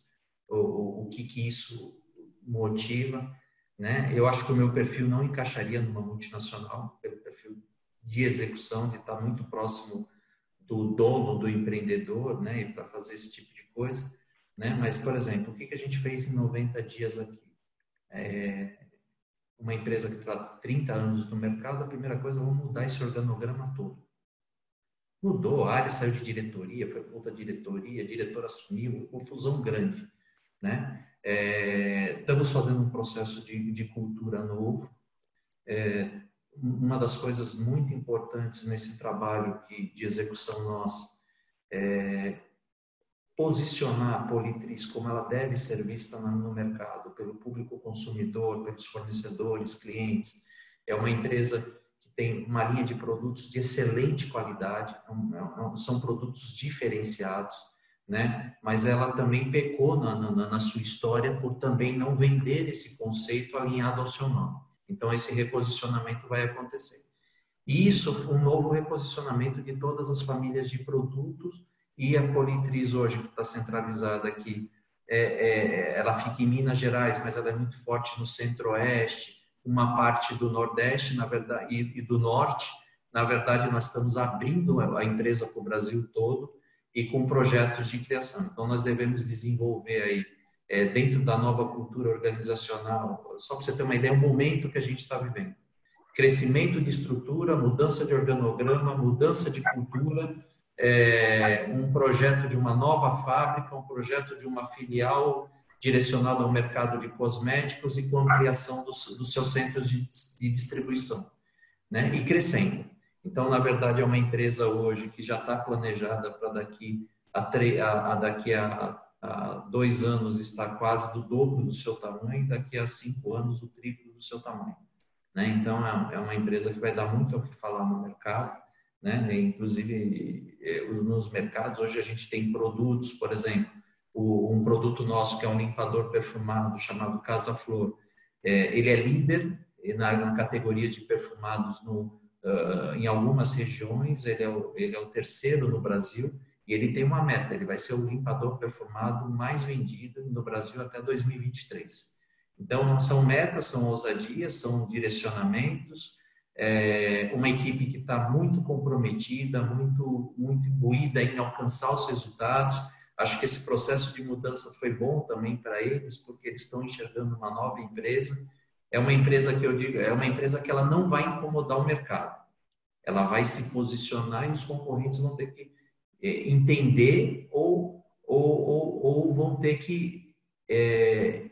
o, o, que que isso motiva, né? Eu acho que o meu perfil não encaixaria numa multinacional, pelo perfil de execução, de estar muito próximo do dono, do empreendedor, né? Para fazer esse tipo de coisa. Né? Mas, por exemplo, o que, a gente fez em 90 dias aqui? É, uma empresa que está 30 anos no mercado, a primeira coisa, vamos mudar esse organograma todo. Mudou, a área saiu de diretoria, foi para outra diretoria, a diretora assumiu, confusão grande. Né? É, estamos fazendo um processo de, de cultura novo. É, uma das coisas muito importantes nesse trabalho que, de execução nossa é posicionar a Politriz como ela deve ser vista no mercado, pelo público consumidor, pelos fornecedores, clientes. É uma empresa que tem uma linha de produtos de excelente qualidade, é é são produtos diferenciados, né? mas ela também pecou na, na, na sua história por também não vender esse conceito alinhado ao seu nome. Então, esse reposicionamento vai acontecer. E isso, um novo reposicionamento de todas as famílias de produtos e a Politriz hoje, que está centralizada aqui, é, é, ela fica em Minas Gerais, mas ela é muito forte no centro-oeste, uma parte do nordeste na verdade, e, e do norte. Na verdade, nós estamos abrindo a empresa para o Brasil todo e com projetos de criação. Então, nós devemos desenvolver aí, é, dentro da nova cultura organizacional, só para você ter uma ideia, o momento que a gente está vivendo. Crescimento de estrutura, mudança de organograma, mudança de cultura, é, um projeto de uma nova fábrica, um projeto de uma filial direcionado ao mercado de cosméticos e com ampliação dos, dos seus centros de, de distribuição, né? E crescendo. Então, na verdade, é uma empresa hoje que já está planejada para daqui a a, a, daqui a, a, dois anos está quase do dobro do seu tamanho, daqui a cinco anos o triplo do seu tamanho. Né? Então, é, é uma empresa que vai dar muito o que falar no mercado. Né? Inclusive, nos mercados, hoje a gente tem produtos, por exemplo, um produto nosso que é um limpador perfumado chamado Casa Flor. É, ele é líder na, categoria de perfumados no, em algumas regiões, ele é, o, ele é o terceiro no Brasil e ele tem uma meta, ele vai ser o limpador perfumado mais vendido no Brasil até 2023. Então, são metas, são ousadias, são direcionamentos, é, uma equipe que está muito comprometida, muito, muito imbuída em alcançar os resultados. Acho que esse processo de mudança foi bom também para eles, porque eles estão enxergando uma nova empresa. É uma empresa que eu digo, é uma empresa que ela não vai incomodar o mercado. Ela vai se posicionar e os concorrentes vão ter que é, entender ou, ou, ou, ou, vão ter que é,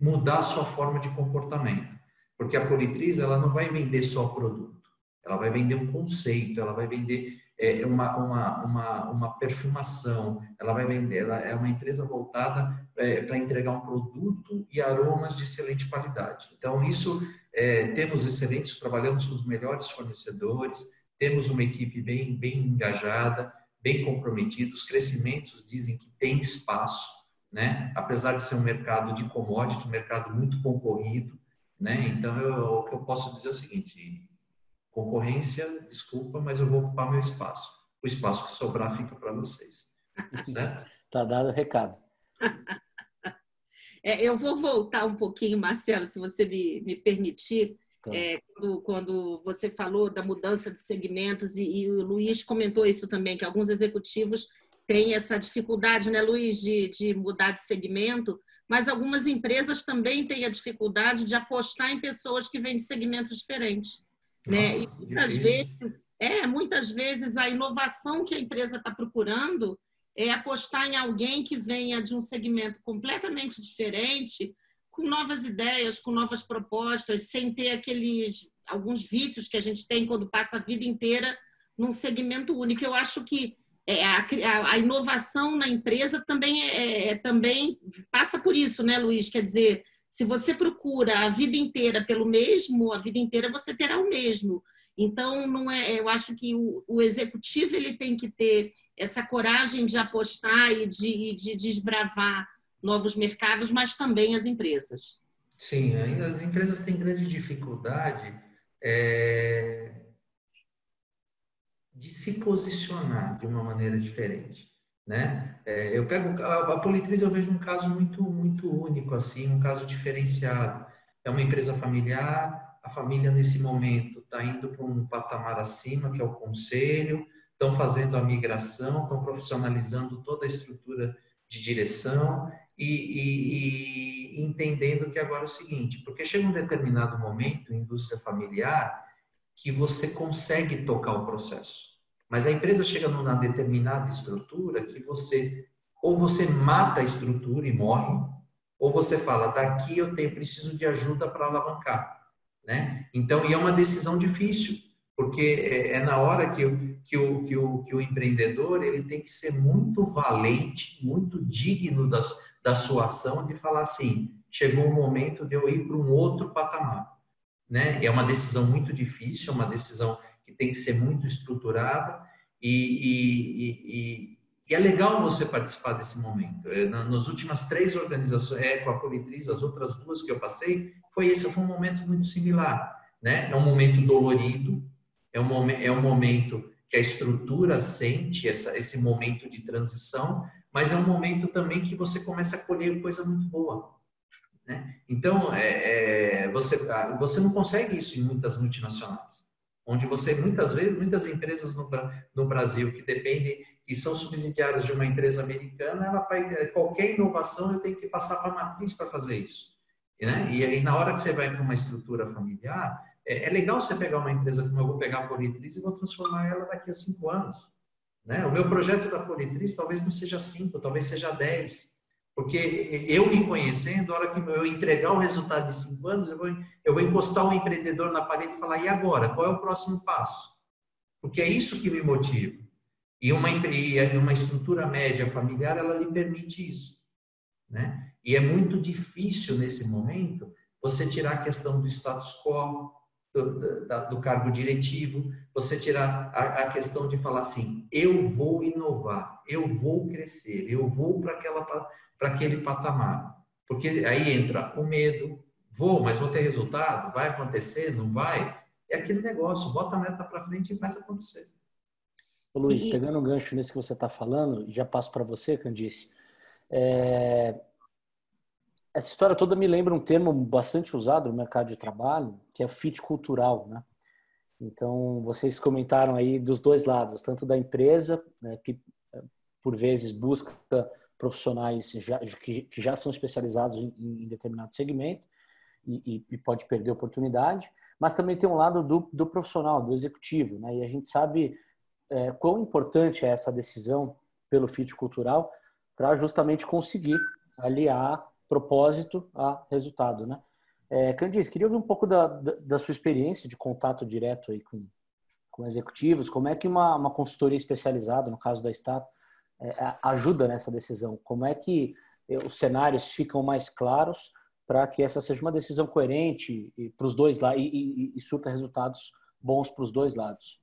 mudar a sua forma de comportamento. Porque a Politriz, ela não vai vender só produto, ela vai vender um conceito, ela vai vender é, uma, uma, uma, uma perfumação, ela vai vender, ela é uma empresa voltada é, para entregar um produto e aromas de excelente qualidade. Então, isso, é, temos excelentes, trabalhamos com os melhores fornecedores, temos uma equipe bem, bem engajada, bem comprometida, os crescimentos dizem que tem espaço, né? Apesar de ser um mercado de commodity, um mercado muito concorrido, né? Então, eu, o que eu posso dizer é o seguinte: concorrência, desculpa, mas eu vou ocupar meu espaço. O espaço que sobrar fica para vocês. Certo? Tá dado o recado. É, eu vou voltar um pouquinho, Marcelo, se você me, me permitir. É, quando, quando, você falou da mudança de segmentos, e, e, o Luiz comentou isso também, que alguns executivos tem essa dificuldade, né, Luiz, de, de mudar de segmento, mas algumas empresas também têm a dificuldade de apostar em pessoas que vêm de segmentos diferentes. né? E muitas vezes, é, muitas vezes a inovação que a empresa está procurando é apostar em alguém que venha de um segmento completamente diferente, com novas ideias, com novas propostas, sem ter aqueles alguns vícios que a gente tem quando passa a vida inteira num segmento único. Eu acho que é, a, a, inovação na empresa também, é, é, é, também passa por isso, né, Luiz? Quer dizer, se você procura a vida inteira pelo mesmo, a vida inteira você terá o mesmo. Então, não é, eu acho que o, o executivo ele tem que ter essa coragem de apostar e de, de desbravar novos mercados, mas também as empresas. Sim, as empresas têm grande dificuldade é, de se posicionar de uma maneira diferente. Né? É, eu pego a, a Politriz, eu vejo um caso muito muito único assim, um caso diferenciado. É uma empresa familiar, a família nesse momento está indo para um patamar acima, que é o conselho, estão fazendo a migração, estão profissionalizando toda a estrutura de direção e, e, e entendendo que agora é o seguinte, porque chega um determinado momento, indústria familiar, que você consegue tocar o processo. Mas a empresa chega numa determinada estrutura que você ou você mata a estrutura e morre, ou você fala daqui eu tenho preciso de ajuda para alavancar, né? Então, e é uma decisão difícil, porque é, é na hora que, que, o, que, o, que o empreendedor ele tem que ser muito valente, muito digno das, da sua ação de falar assim, chegou o momento de eu ir para um outro patamar, né? É uma decisão muito difícil, é uma decisão tem que ser muito estruturada e, e, e, e é legal você participar desse momento. É, nas últimas três organizações, é, com a Politriz, as outras duas que eu passei, foi esse, foi um momento muito similar. Né? É um momento dolorido, é um, momento, é um momento que a estrutura sente essa, esse momento de transição, mas é um momento também que você começa a colher coisa muito boa. Né? Então, é, é, você, você não consegue isso em muitas multinacionais onde você muitas vezes, muitas empresas no, no Brasil que dependem, que são subsidiárias de uma empresa americana, ela vai, qualquer inovação eu tenho que passar para a matriz para fazer isso. Né? E aí, na hora que você vai para uma estrutura familiar, é, é, legal você pegar uma empresa como eu vou pegar a Politriz e vou transformar ela daqui a cinco anos. Né? O meu projeto da Politriz talvez não seja cinco, talvez seja dez. Porque eu me conhecendo, a hora que eu entregar o resultado de cinco anos, eu vou, eu vou encostar um empreendedor na parede e falar: e agora? Qual é o próximo passo? Porque é isso que me motiva. E uma, e uma estrutura média familiar, ela lhe permite isso. Né? E é muito difícil, nesse momento, você tirar a questão do status quo, do, do cargo diretivo, você tirar a, a, questão de falar assim, eu vou inovar, eu vou crescer, eu vou para aquele patamar. Porque aí entra o medo, vou, mas vou ter resultado, vai acontecer, não vai? É aquele negócio, bota a meta para frente e faz acontecer. Ô, Luiz, e... pegando um gancho nisso que você está falando, já passo para você, Candice. É... Essa história toda me lembra um termo bastante usado no mercado de trabalho, que é fit cultural, né? Então, vocês comentaram aí dos dois lados, tanto da empresa, né, que por vezes busca profissionais já, que, que já são especializados em, em determinado segmento e, e, pode perder oportunidade, mas também tem um lado do, do profissional, do executivo, né? E a gente sabe é, quão importante é essa decisão pelo fit cultural para justamente conseguir aliar propósito a resultado, né? É, Candice, queria ouvir um pouco da, da, da, sua experiência de contato direto aí com, com executivos, como é que uma, uma consultoria especializada, no caso da Stato, é, ajuda nessa decisão? Como é que é, os cenários ficam mais claros para que essa seja uma decisão coerente para os dois lados e, e, e surta resultados bons para os dois lados?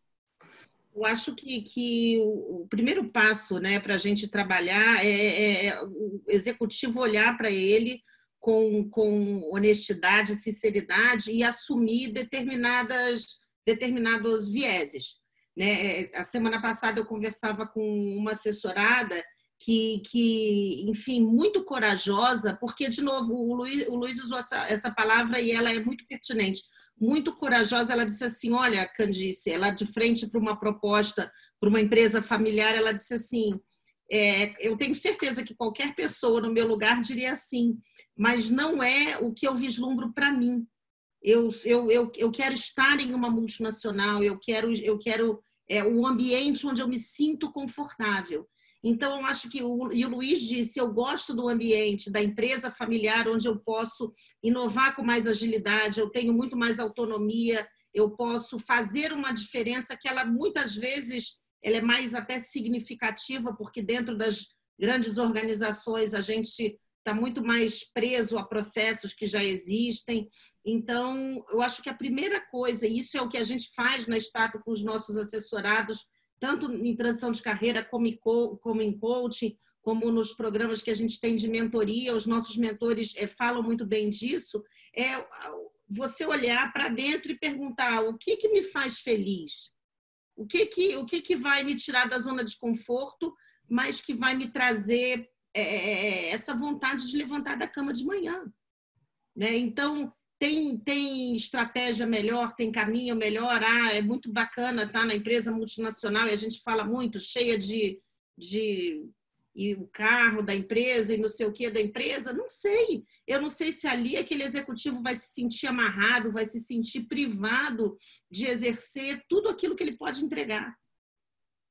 Eu acho que, que o, primeiro passo né, para a gente trabalhar é, é, é o executivo olhar para ele com, com honestidade, sinceridade e assumir determinadas, determinados vieses. Né? A semana passada eu conversava com uma assessorada que, que, enfim, muito corajosa, porque, de novo, o Luiz, o Luiz usou essa, essa palavra e ela é muito pertinente. Muito corajosa, ela disse assim: Olha, Candice, ela de frente para uma proposta, para uma empresa familiar, ela disse assim: é, eu tenho certeza que qualquer pessoa no meu lugar diria assim, mas não é o que eu vislumbro para mim. Eu, eu, eu, eu quero estar em uma multinacional, eu quero, eu quero é, o ambiente onde eu me sinto confortável. Então, eu acho que o, e o Luiz disse: eu gosto do ambiente da empresa familiar, onde eu posso inovar com mais agilidade, eu tenho muito mais autonomia, eu posso fazer uma diferença que ela muitas vezes ela é mais até significativa, porque dentro das grandes organizações a gente está muito mais preso a processos que já existem. Então, eu acho que a primeira coisa, e isso é o que a gente faz na Estátua com os nossos assessorados, tanto em transição de carreira como em coaching, como nos programas que a gente tem de mentoria, os nossos mentores é, falam muito bem disso, é você olhar para dentro e perguntar o que, que me faz feliz? O que que, o que que vai me tirar da zona de conforto, mas que vai me trazer é, é, é, essa vontade de levantar da cama de manhã. Né? Então, tem, tem estratégia melhor, tem caminho melhor. Ah, é muito bacana estar tá na empresa multinacional e a gente fala muito, cheia de, de e o carro da empresa e não sei o que da empresa, não sei. Eu não sei se ali aquele executivo vai se sentir amarrado, vai se sentir privado de exercer tudo aquilo que ele pode entregar.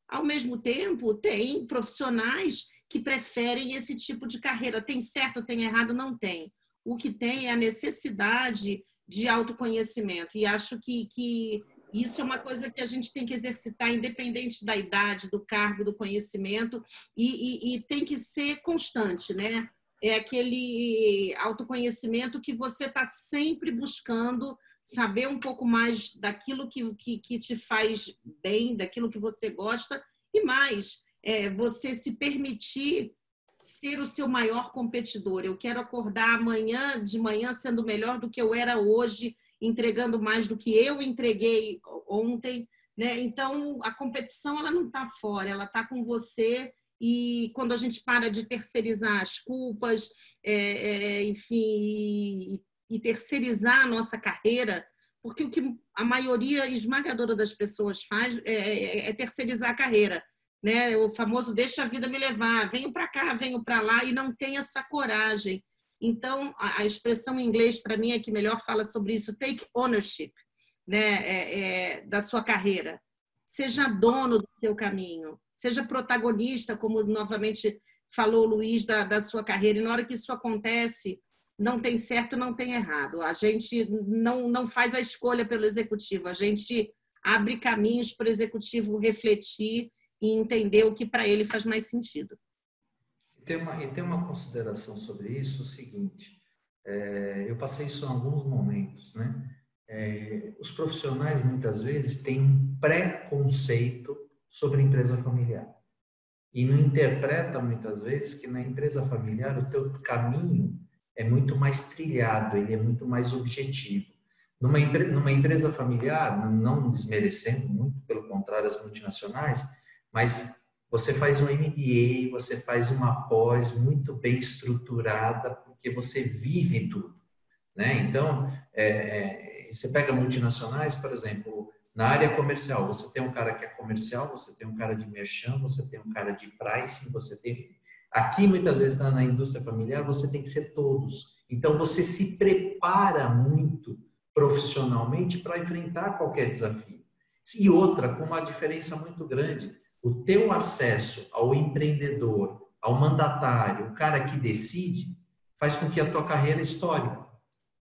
Ao mesmo tempo, tem profissionais que preferem esse tipo de carreira. Tem certo, tem errado? Não tem. O que tem é a necessidade de autoconhecimento. E acho que, que isso é uma coisa que a gente tem que exercitar, independente da idade, do cargo, do conhecimento, e, e, e tem que ser constante, né? É aquele autoconhecimento que você está sempre buscando saber um pouco mais daquilo que, que, que, te faz bem, daquilo que você gosta, e mais, é, você se permitir ser o seu maior competidor. Eu quero acordar amanhã de manhã sendo melhor do que eu era hoje, entregando mais do que eu entreguei ontem. Né? Então, a competição ela não está fora, ela está com você. E quando a gente para de terceirizar as culpas, é, é, enfim, e, e terceirizar a nossa carreira, porque o que a maioria esmagadora das pessoas faz é, é, é terceirizar a carreira né? O famoso deixa a vida me levar, venho para cá, venho para lá e não tem essa coragem. Então, a, expressão em inglês para mim é que melhor fala sobre isso, take ownership, né? É, é, da sua carreira. Seja dono do seu caminho, seja protagonista, como novamente falou o Luiz da, da sua carreira. E na hora que isso acontece, não tem certo, não tem errado. A gente não, não faz a escolha pelo executivo, a gente abre caminhos para o executivo refletir e entender o que para ele faz mais sentido. Tem uma, e tem uma consideração sobre isso, o seguinte, é, eu passei isso em alguns momentos, né? É, os profissionais muitas vezes têm um preconceito sobre empresa familiar e não interpreta muitas vezes que na empresa familiar o teu caminho é muito mais trilhado, ele é muito mais objetivo. Numa, numa empresa familiar, não desmerecendo muito, pelo contrário, as multinacionais, mas você faz um MBA, você faz uma pós muito bem estruturada, porque você vive tudo. Né? Então, é, é, você pega multinacionais, por exemplo, na área comercial, você tem um cara que é comercial, você tem um cara de merchan, você tem um cara de pricing, você tem. Aqui, muitas vezes, na indústria familiar, você tem que ser todos. Então, você se prepara muito profissionalmente para enfrentar qualquer desafio. E outra, com uma diferença muito grande, o teu acesso ao empreendedor, ao mandatário, o cara que decide, faz com que a tua carreira estoure.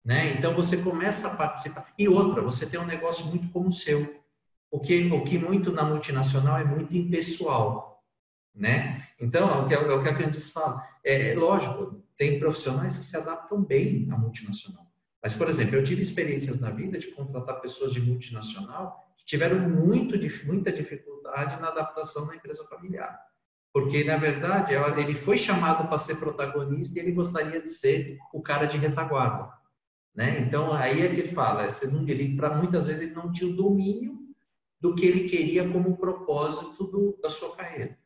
Né? Então você começa a participar. E outra, você tem um negócio muito como o seu. O que, o que muito na multinacional é muito impessoal. Né? Então, é o que, é o que a Candice fala. É, é lógico, tem profissionais que se adaptam bem à multinacional. Mas, por exemplo, eu tive experiências na vida de contratar pessoas de multinacional que tiveram muito, muita dificuldade na adaptação na empresa familiar. Porque, na verdade, ele foi chamado para ser protagonista e ele gostaria de ser o cara de retaguarda. Né? Então, aí é que ele fala, não, ele, para muitas vezes ele não tinha o domínio do que ele queria como propósito do, da sua carreira.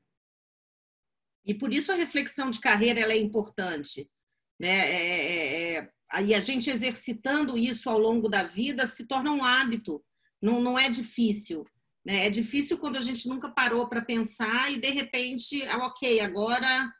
E por isso a reflexão de carreira ela é importante. Né? É, é, é, aí a gente exercitando isso ao longo da vida se torna um hábito, não, não é difícil. Né? É difícil quando a gente nunca parou para pensar e de repente, ah, ok, agora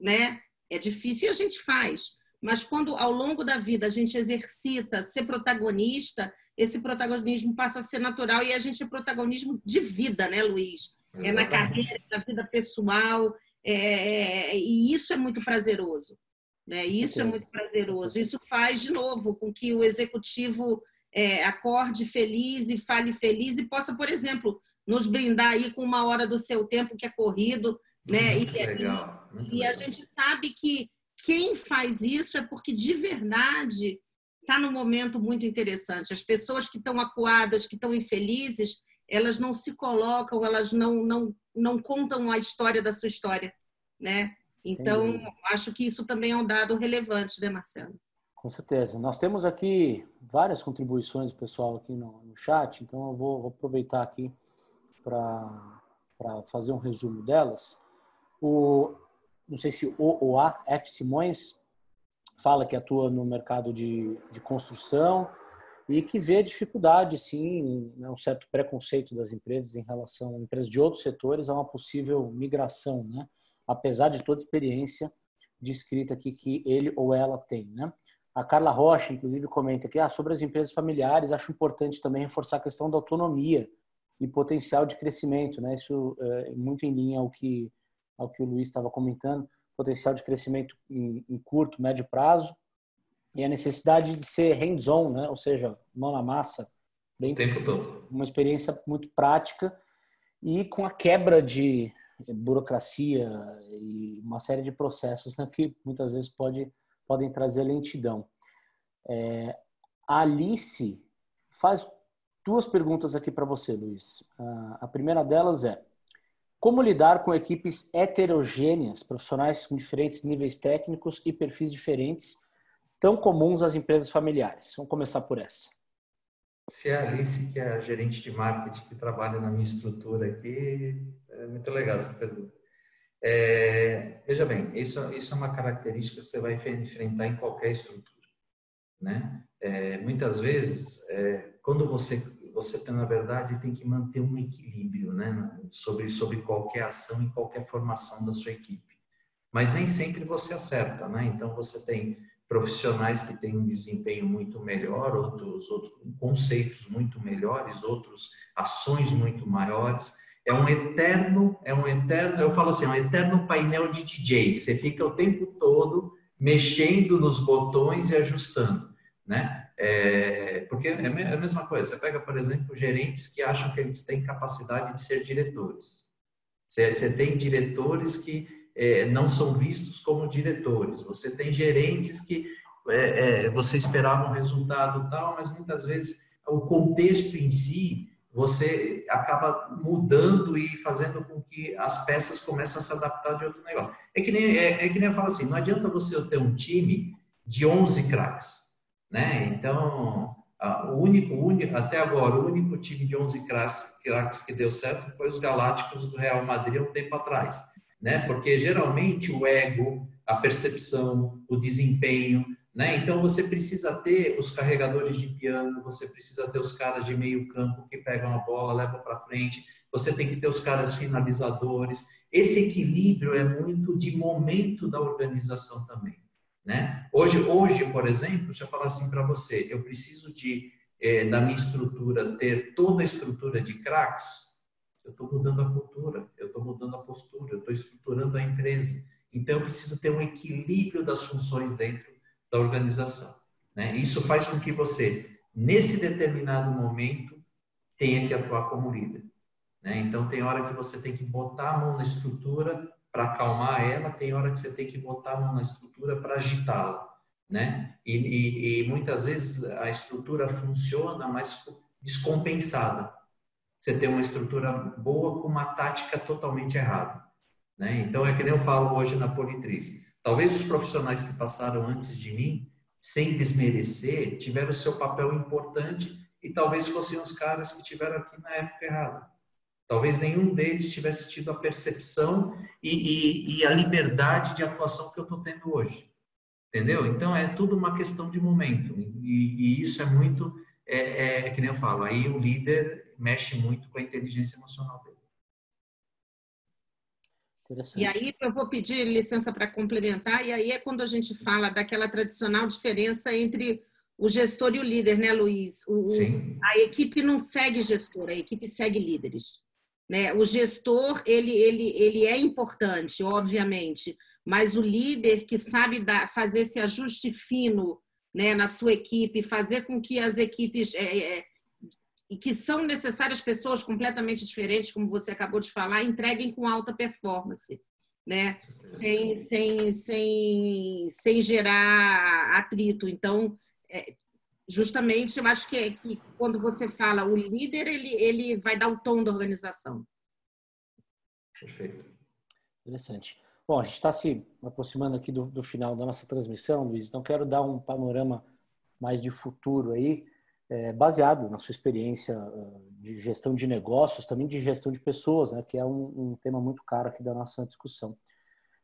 né? é difícil e a gente faz. Mas quando ao longo da vida a gente exercita ser protagonista, esse protagonismo passa a ser natural e a gente é protagonismo de vida, né, Luiz? Exatamente. É na carreira, na vida pessoal, é, é, e isso é muito prazeroso. Né? Isso é muito prazeroso. Isso faz, de novo, com que o executivo é, acorde feliz e fale feliz e possa, por exemplo, nos brindar aí com uma hora do seu tempo que é corrido, né? Muito e, legal, e, e a gente sabe que quem faz isso é porque de verdade está num momento muito interessante. As pessoas que estão acuadas, que estão infelizes, elas não se colocam, elas não, não, não contam a história da sua história, né? Então, acho que isso também é um dado relevante, né, Marcelo? Com certeza. Nós temos aqui várias contribuições do pessoal aqui no, no chat, então eu vou, vou aproveitar aqui para fazer um resumo delas. O não sei se o ou a, F. Simões, fala que atua no mercado de, de construção e que vê dificuldade, sim, né, um certo preconceito das empresas em relação a empresas de outros setores a uma possível migração, né? apesar de toda a experiência descrita aqui que ele ou ela tem. Né? A Carla Rocha, inclusive, comenta que ah, sobre as empresas familiares, acho importante também reforçar a questão da autonomia e potencial de crescimento. Né? Isso é muito em linha ao que ao que o Luiz estava comentando, potencial de crescimento em, em, curto, médio prazo e a necessidade de ser hands-on, né? ou seja, mão na massa, bem, uma experiência muito prática e com a quebra de burocracia e uma série de processos né, que muitas vezes pode, podem trazer lentidão. É, a Alice faz duas perguntas aqui para você, Luiz. A primeira delas é: como lidar com equipes heterogêneas, profissionais com diferentes níveis técnicos e perfis diferentes, tão comuns às empresas familiares? Vamos começar por essa. Se é a Alice, que é a gerente de marketing que trabalha na minha estrutura aqui, é muito legal essa pergunta. É, veja bem, isso, isso é uma característica que você vai enfrentar em qualquer estrutura. Né? É, muitas vezes, é, quando você você na verdade tem que manter um equilíbrio, né, sobre sobre qualquer ação e qualquer formação da sua equipe. Mas nem sempre você acerta, né? Então você tem profissionais que têm um desempenho muito melhor, outros outros conceitos muito melhores, outros ações muito maiores. É um eterno, é um eterno, eu falo assim, é um eterno painel de DJ. Você fica o tempo todo mexendo nos botões e ajustando, né? É, porque é, é a mesma coisa, você pega, por exemplo, gerentes que acham que eles têm capacidade de ser diretores. Você, você tem diretores que é, não são vistos como diretores. Você tem gerentes que é, é, você esperava um resultado tal, mas muitas vezes o contexto em si você acaba mudando e fazendo com que as peças comecem a se adaptar de outro negócio. É que nem, é, é que nem eu falo assim, não adianta você ter um time de 11 craques, né? Então, o único, único, até agora, o único time de 11 craques que deu certo foi os Galácticos do Real Madrid um tempo atrás, né? Porque geralmente o ego, a percepção, o desempenho, né? Então você precisa ter os carregadores de piano, você precisa ter os caras de meio campo que pegam a bola, levam para frente, você tem que ter os caras finalizadores. Esse equilíbrio é muito de momento da organização também. Né? Hoje, hoje, por exemplo, se eu falar assim para você, eu preciso de é, da minha estrutura ter toda a estrutura de cracks, eu estou mudando a cultura, eu estou mudando a postura, eu estou estruturando a empresa. Então, eu preciso ter um equilíbrio das funções dentro da organização. Né? Isso faz com que você, nesse determinado momento, tenha que atuar como líder. Né? Então, tem hora que você tem que botar a mão na estrutura para acalmar ela, tem hora que você tem que botar a mão na estrutura para agitá-la. Né? E, e, e, muitas vezes a estrutura funciona, mas descompensada. Você tem uma estrutura boa com uma tática totalmente errada. Né? Então, é que nem eu falo hoje na Politriz. Talvez os profissionais que passaram antes de mim, sem desmerecer, tiveram seu papel importante e talvez fossem os caras que tiveram aqui na época errada. Talvez nenhum deles tivesse tido a percepção e, e, e a liberdade de atuação que eu estou tendo hoje. Entendeu? Então é tudo uma questão de momento. E, e isso é muito, é, é, é, que nem eu falo, aí o líder mexe muito com a inteligência emocional dele. E aí eu vou pedir licença para complementar, e aí é quando a gente fala daquela tradicional diferença entre o gestor e o líder, né, Luiz? O, a equipe não segue gestor, a equipe segue líderes. Né? O gestor, ele, ele, ele é importante, obviamente, mas o líder que sabe dar, fazer esse ajuste fino né, na sua equipe, fazer com que as equipes é, é, e que são necessárias pessoas completamente diferentes, como você acabou de falar, entreguem com alta performance, né? Sem, sem, sem, sem gerar atrito. Então, é, justamente, eu acho que, é, que quando você fala o líder, ele, ele vai dar o tom da organização. Perfeito. Interessante. Bom, a gente está se aproximando aqui do, do final da nossa transmissão, Luiz, então quero dar um panorama mais de futuro aí é, baseado na sua experiência ah, de gestão de negócios, também de gestão de pessoas, né, que é um, um tema muito caro aqui da nossa discussão.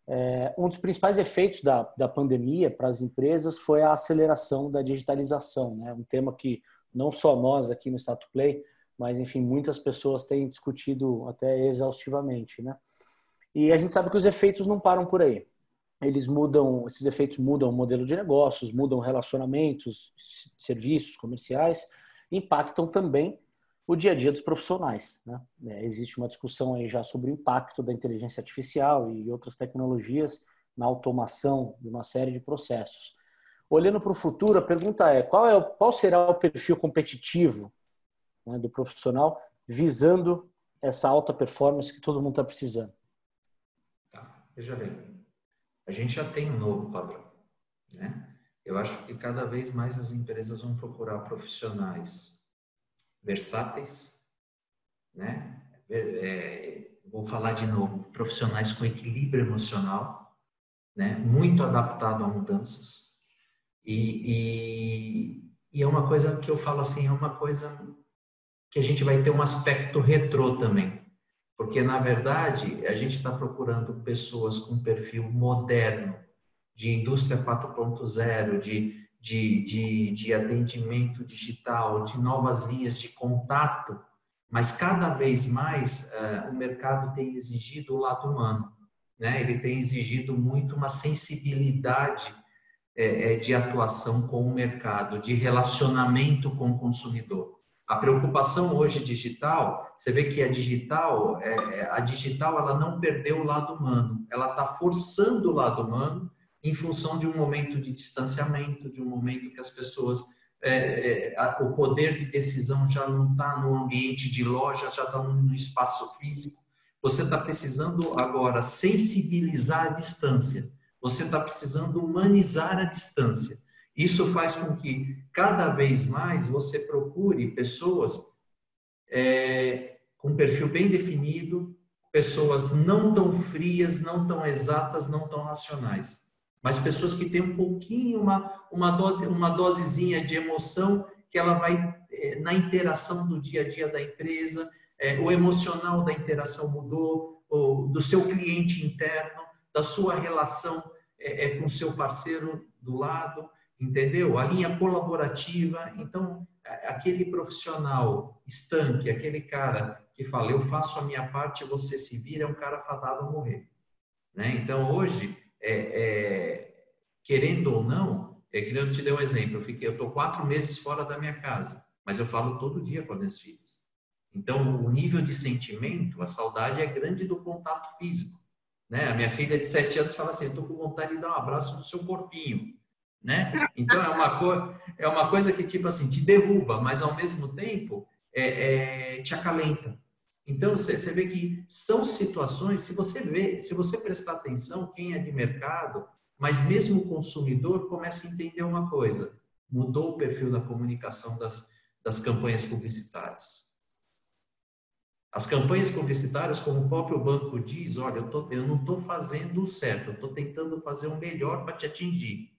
É, um dos principais efeitos da, da pandemia para as empresas foi a aceleração da digitalização, né, um tema que não só nós aqui no Stato Play, mas enfim muitas pessoas têm discutido até exaustivamente, né? E a gente sabe que os efeitos não param por aí eles mudam, esses efeitos mudam o modelo de negócios, mudam relacionamentos, serviços comerciais, impactam também o dia a dia dos profissionais. Né? É, existe uma discussão aí já sobre o impacto da inteligência artificial e outras tecnologias na automação de uma série de processos. Olhando para o futuro, a pergunta é qual, é, qual será o perfil competitivo né, do profissional visando essa alta performance que todo mundo está precisando? Tá, veja bem a gente já tem um novo padrão, né? Eu acho que cada vez mais as empresas vão procurar profissionais versáteis, né? É, vou falar de novo, profissionais com equilíbrio emocional, né? Muito adaptado a mudanças e, e, e é uma coisa que eu falo assim, é uma coisa que a gente vai ter um aspecto retrô também. Porque, na verdade, a gente está procurando pessoas com perfil moderno, de indústria 4.0, de, de, de, de atendimento digital, de novas linhas de contato, mas cada vez mais uh, o mercado tem exigido o lado humano. Né? Ele tem exigido muito uma sensibilidade é, de atuação com o mercado, de relacionamento com o consumidor. A preocupação hoje digital, você vê que a digital, é, é, a digital ela não perdeu o lado humano, ela está forçando o lado humano em função de um momento de distanciamento, de um momento que as pessoas, é, é, a, o poder de decisão já não está no ambiente de loja, já está no espaço físico. Você está precisando agora sensibilizar a distância. Você está precisando humanizar a distância. Isso faz com que cada vez mais você procure pessoas é, com perfil bem definido, pessoas não tão frias, não tão exatas, não tão racionais, mas pessoas que têm um pouquinho, uma, uma, do, uma dosezinha de emoção que ela vai é, na interação do dia a dia da empresa, é, o emocional da interação mudou, o, do seu cliente interno, da sua relação é, é com o seu parceiro do lado, entendeu? A linha colaborativa. Então, aquele profissional estanque, aquele cara que fala, eu faço a minha parte, você se vira, é um cara fadado a morrer. Né? Então, hoje, é, é, querendo ou não, é que eu te dei um exemplo, eu fiquei, eu estou quatro meses fora da minha casa, mas eu falo todo dia com as minhas filhas. Então, o nível de sentimento, a saudade é grande do contato físico. Né? A minha filha de sete anos fala assim, estou com vontade de dar um abraço no seu corpinho né? Então é uma, é uma coisa que tipo assim te derruba, mas ao mesmo tempo é, é te acalenta. Então você vê que são situações, se você vê, se você prestar atenção, quem é de mercado, mas mesmo o consumidor começa a entender uma coisa: mudou o perfil da comunicação das, das campanhas publicitárias. As campanhas publicitárias, como o próprio banco diz, olha, eu, tô, eu não estou fazendo o certo, eu estou tentando fazer o melhor para te atingir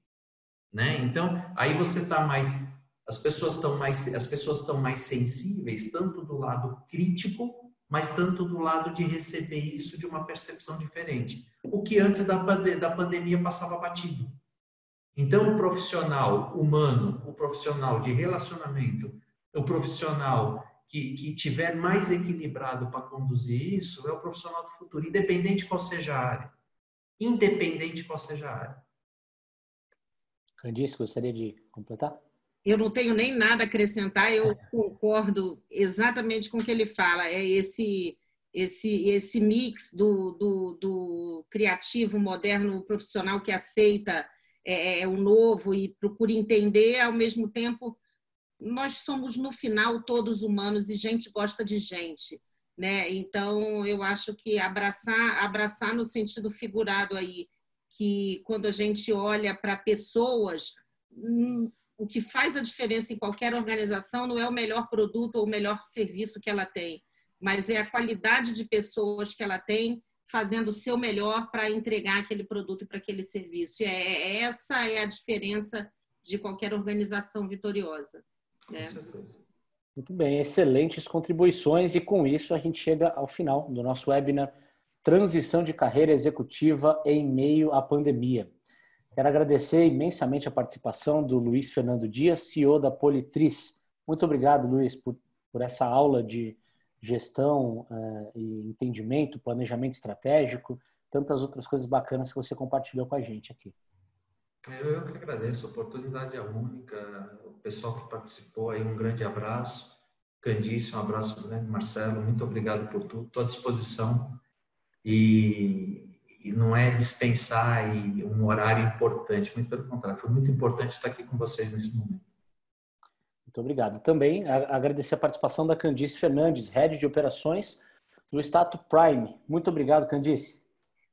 né? Então, aí você está mais as pessoas estão mais as pessoas estão mais sensíveis tanto do lado crítico, mas tanto do lado de receber isso de uma percepção diferente. O que antes da, da pandemia passava batido. Então, o profissional humano, o profissional de relacionamento, o profissional que, que tiver mais equilibrado para conduzir isso é o profissional do futuro, independente qual seja a área. Independente qual seja a área. Candice, gostaria de completar? Eu não tenho nem nada a acrescentar, eu concordo exatamente com o que ele fala. É esse esse esse mix do, do, do criativo, moderno, profissional que aceita é, é, o novo e procura entender, ao mesmo tempo, nós somos, no final, todos humanos e gente gosta de gente. Né? Então, eu acho que abraçar, abraçar no sentido figurado aí, que quando a gente olha para pessoas, hum, o que faz a diferença em qualquer organização não é o melhor produto ou o melhor serviço que ela tem, mas é a qualidade de pessoas que ela tem fazendo o seu melhor para entregar aquele produto para aquele serviço. E é, é, essa é a diferença de qualquer organização vitoriosa. Né? Muito bem, excelentes contribuições e com isso a gente chega ao final do nosso webinar transição de carreira executiva em meio à pandemia. Quero agradecer imensamente a participação do Luiz Fernando Dias, CEO da Politriz. Muito obrigado, Luiz, por, por essa aula de gestão uh, e entendimento, planejamento estratégico, tantas outras coisas bacanas que você compartilhou com a gente aqui. Eu, que agradeço, a oportunidade é única, o pessoal que participou aí, um grande abraço. Candice, um abraço, né, Marcelo, muito obrigado por tudo, estou à disposição e, e não é dispensar um horário importante, muito pelo contrário, foi muito importante estar aqui com vocês nesse momento. Muito obrigado. Também agradecer a participação da Candice Fernandes, Head de Operações do Stato Prime. Muito obrigado, Candice.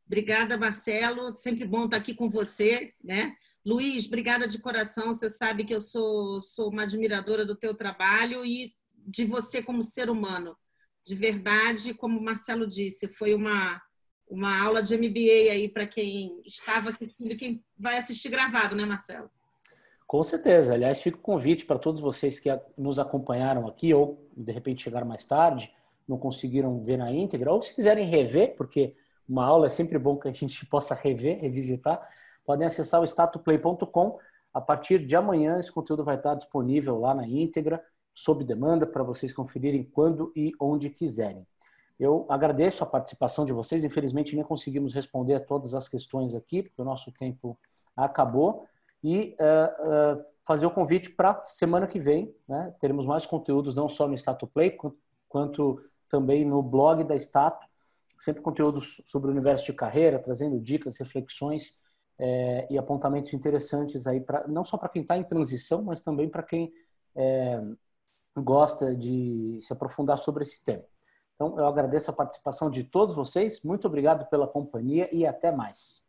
Obrigada, Marcelo. Sempre bom estar aqui com você, né? Luiz, obrigada de coração. Você sabe que eu sou, sou uma admiradora do teu trabalho e de você como ser humano de verdade, como o Marcelo disse, foi uma, uma aula de MBA aí para quem estava assistindo quem vai assistir gravado, né, Marcelo? Com certeza. Aliás, fica o convite para todos vocês que nos acompanharam aqui ou de repente chegaram mais tarde, não conseguiram ver na íntegra, ou se quiserem rever, porque uma aula é sempre bom que a gente possa rever, revisitar, podem acessar o statuplay.com. A partir de amanhã, esse conteúdo vai estar disponível lá na íntegra sob demanda para vocês conferirem quando e onde quiserem. Eu agradeço a participação de vocês. Infelizmente, nem conseguimos responder a todas as questões aqui, porque o nosso tempo acabou. E uh, uh, fazer o convite para semana que vem. Né? Teremos mais conteúdos, não só no Stato Play, quanto, quanto também no blog da Stato. Sempre conteúdos sobre o universo de carreira, trazendo dicas, reflexões é, e apontamentos interessantes aí, pra, não só para quem está em transição, mas também para quem é, gosta de se aprofundar sobre esse tema. Então, eu agradeço a participação de todos vocês. Muito obrigado pela companhia e até mais.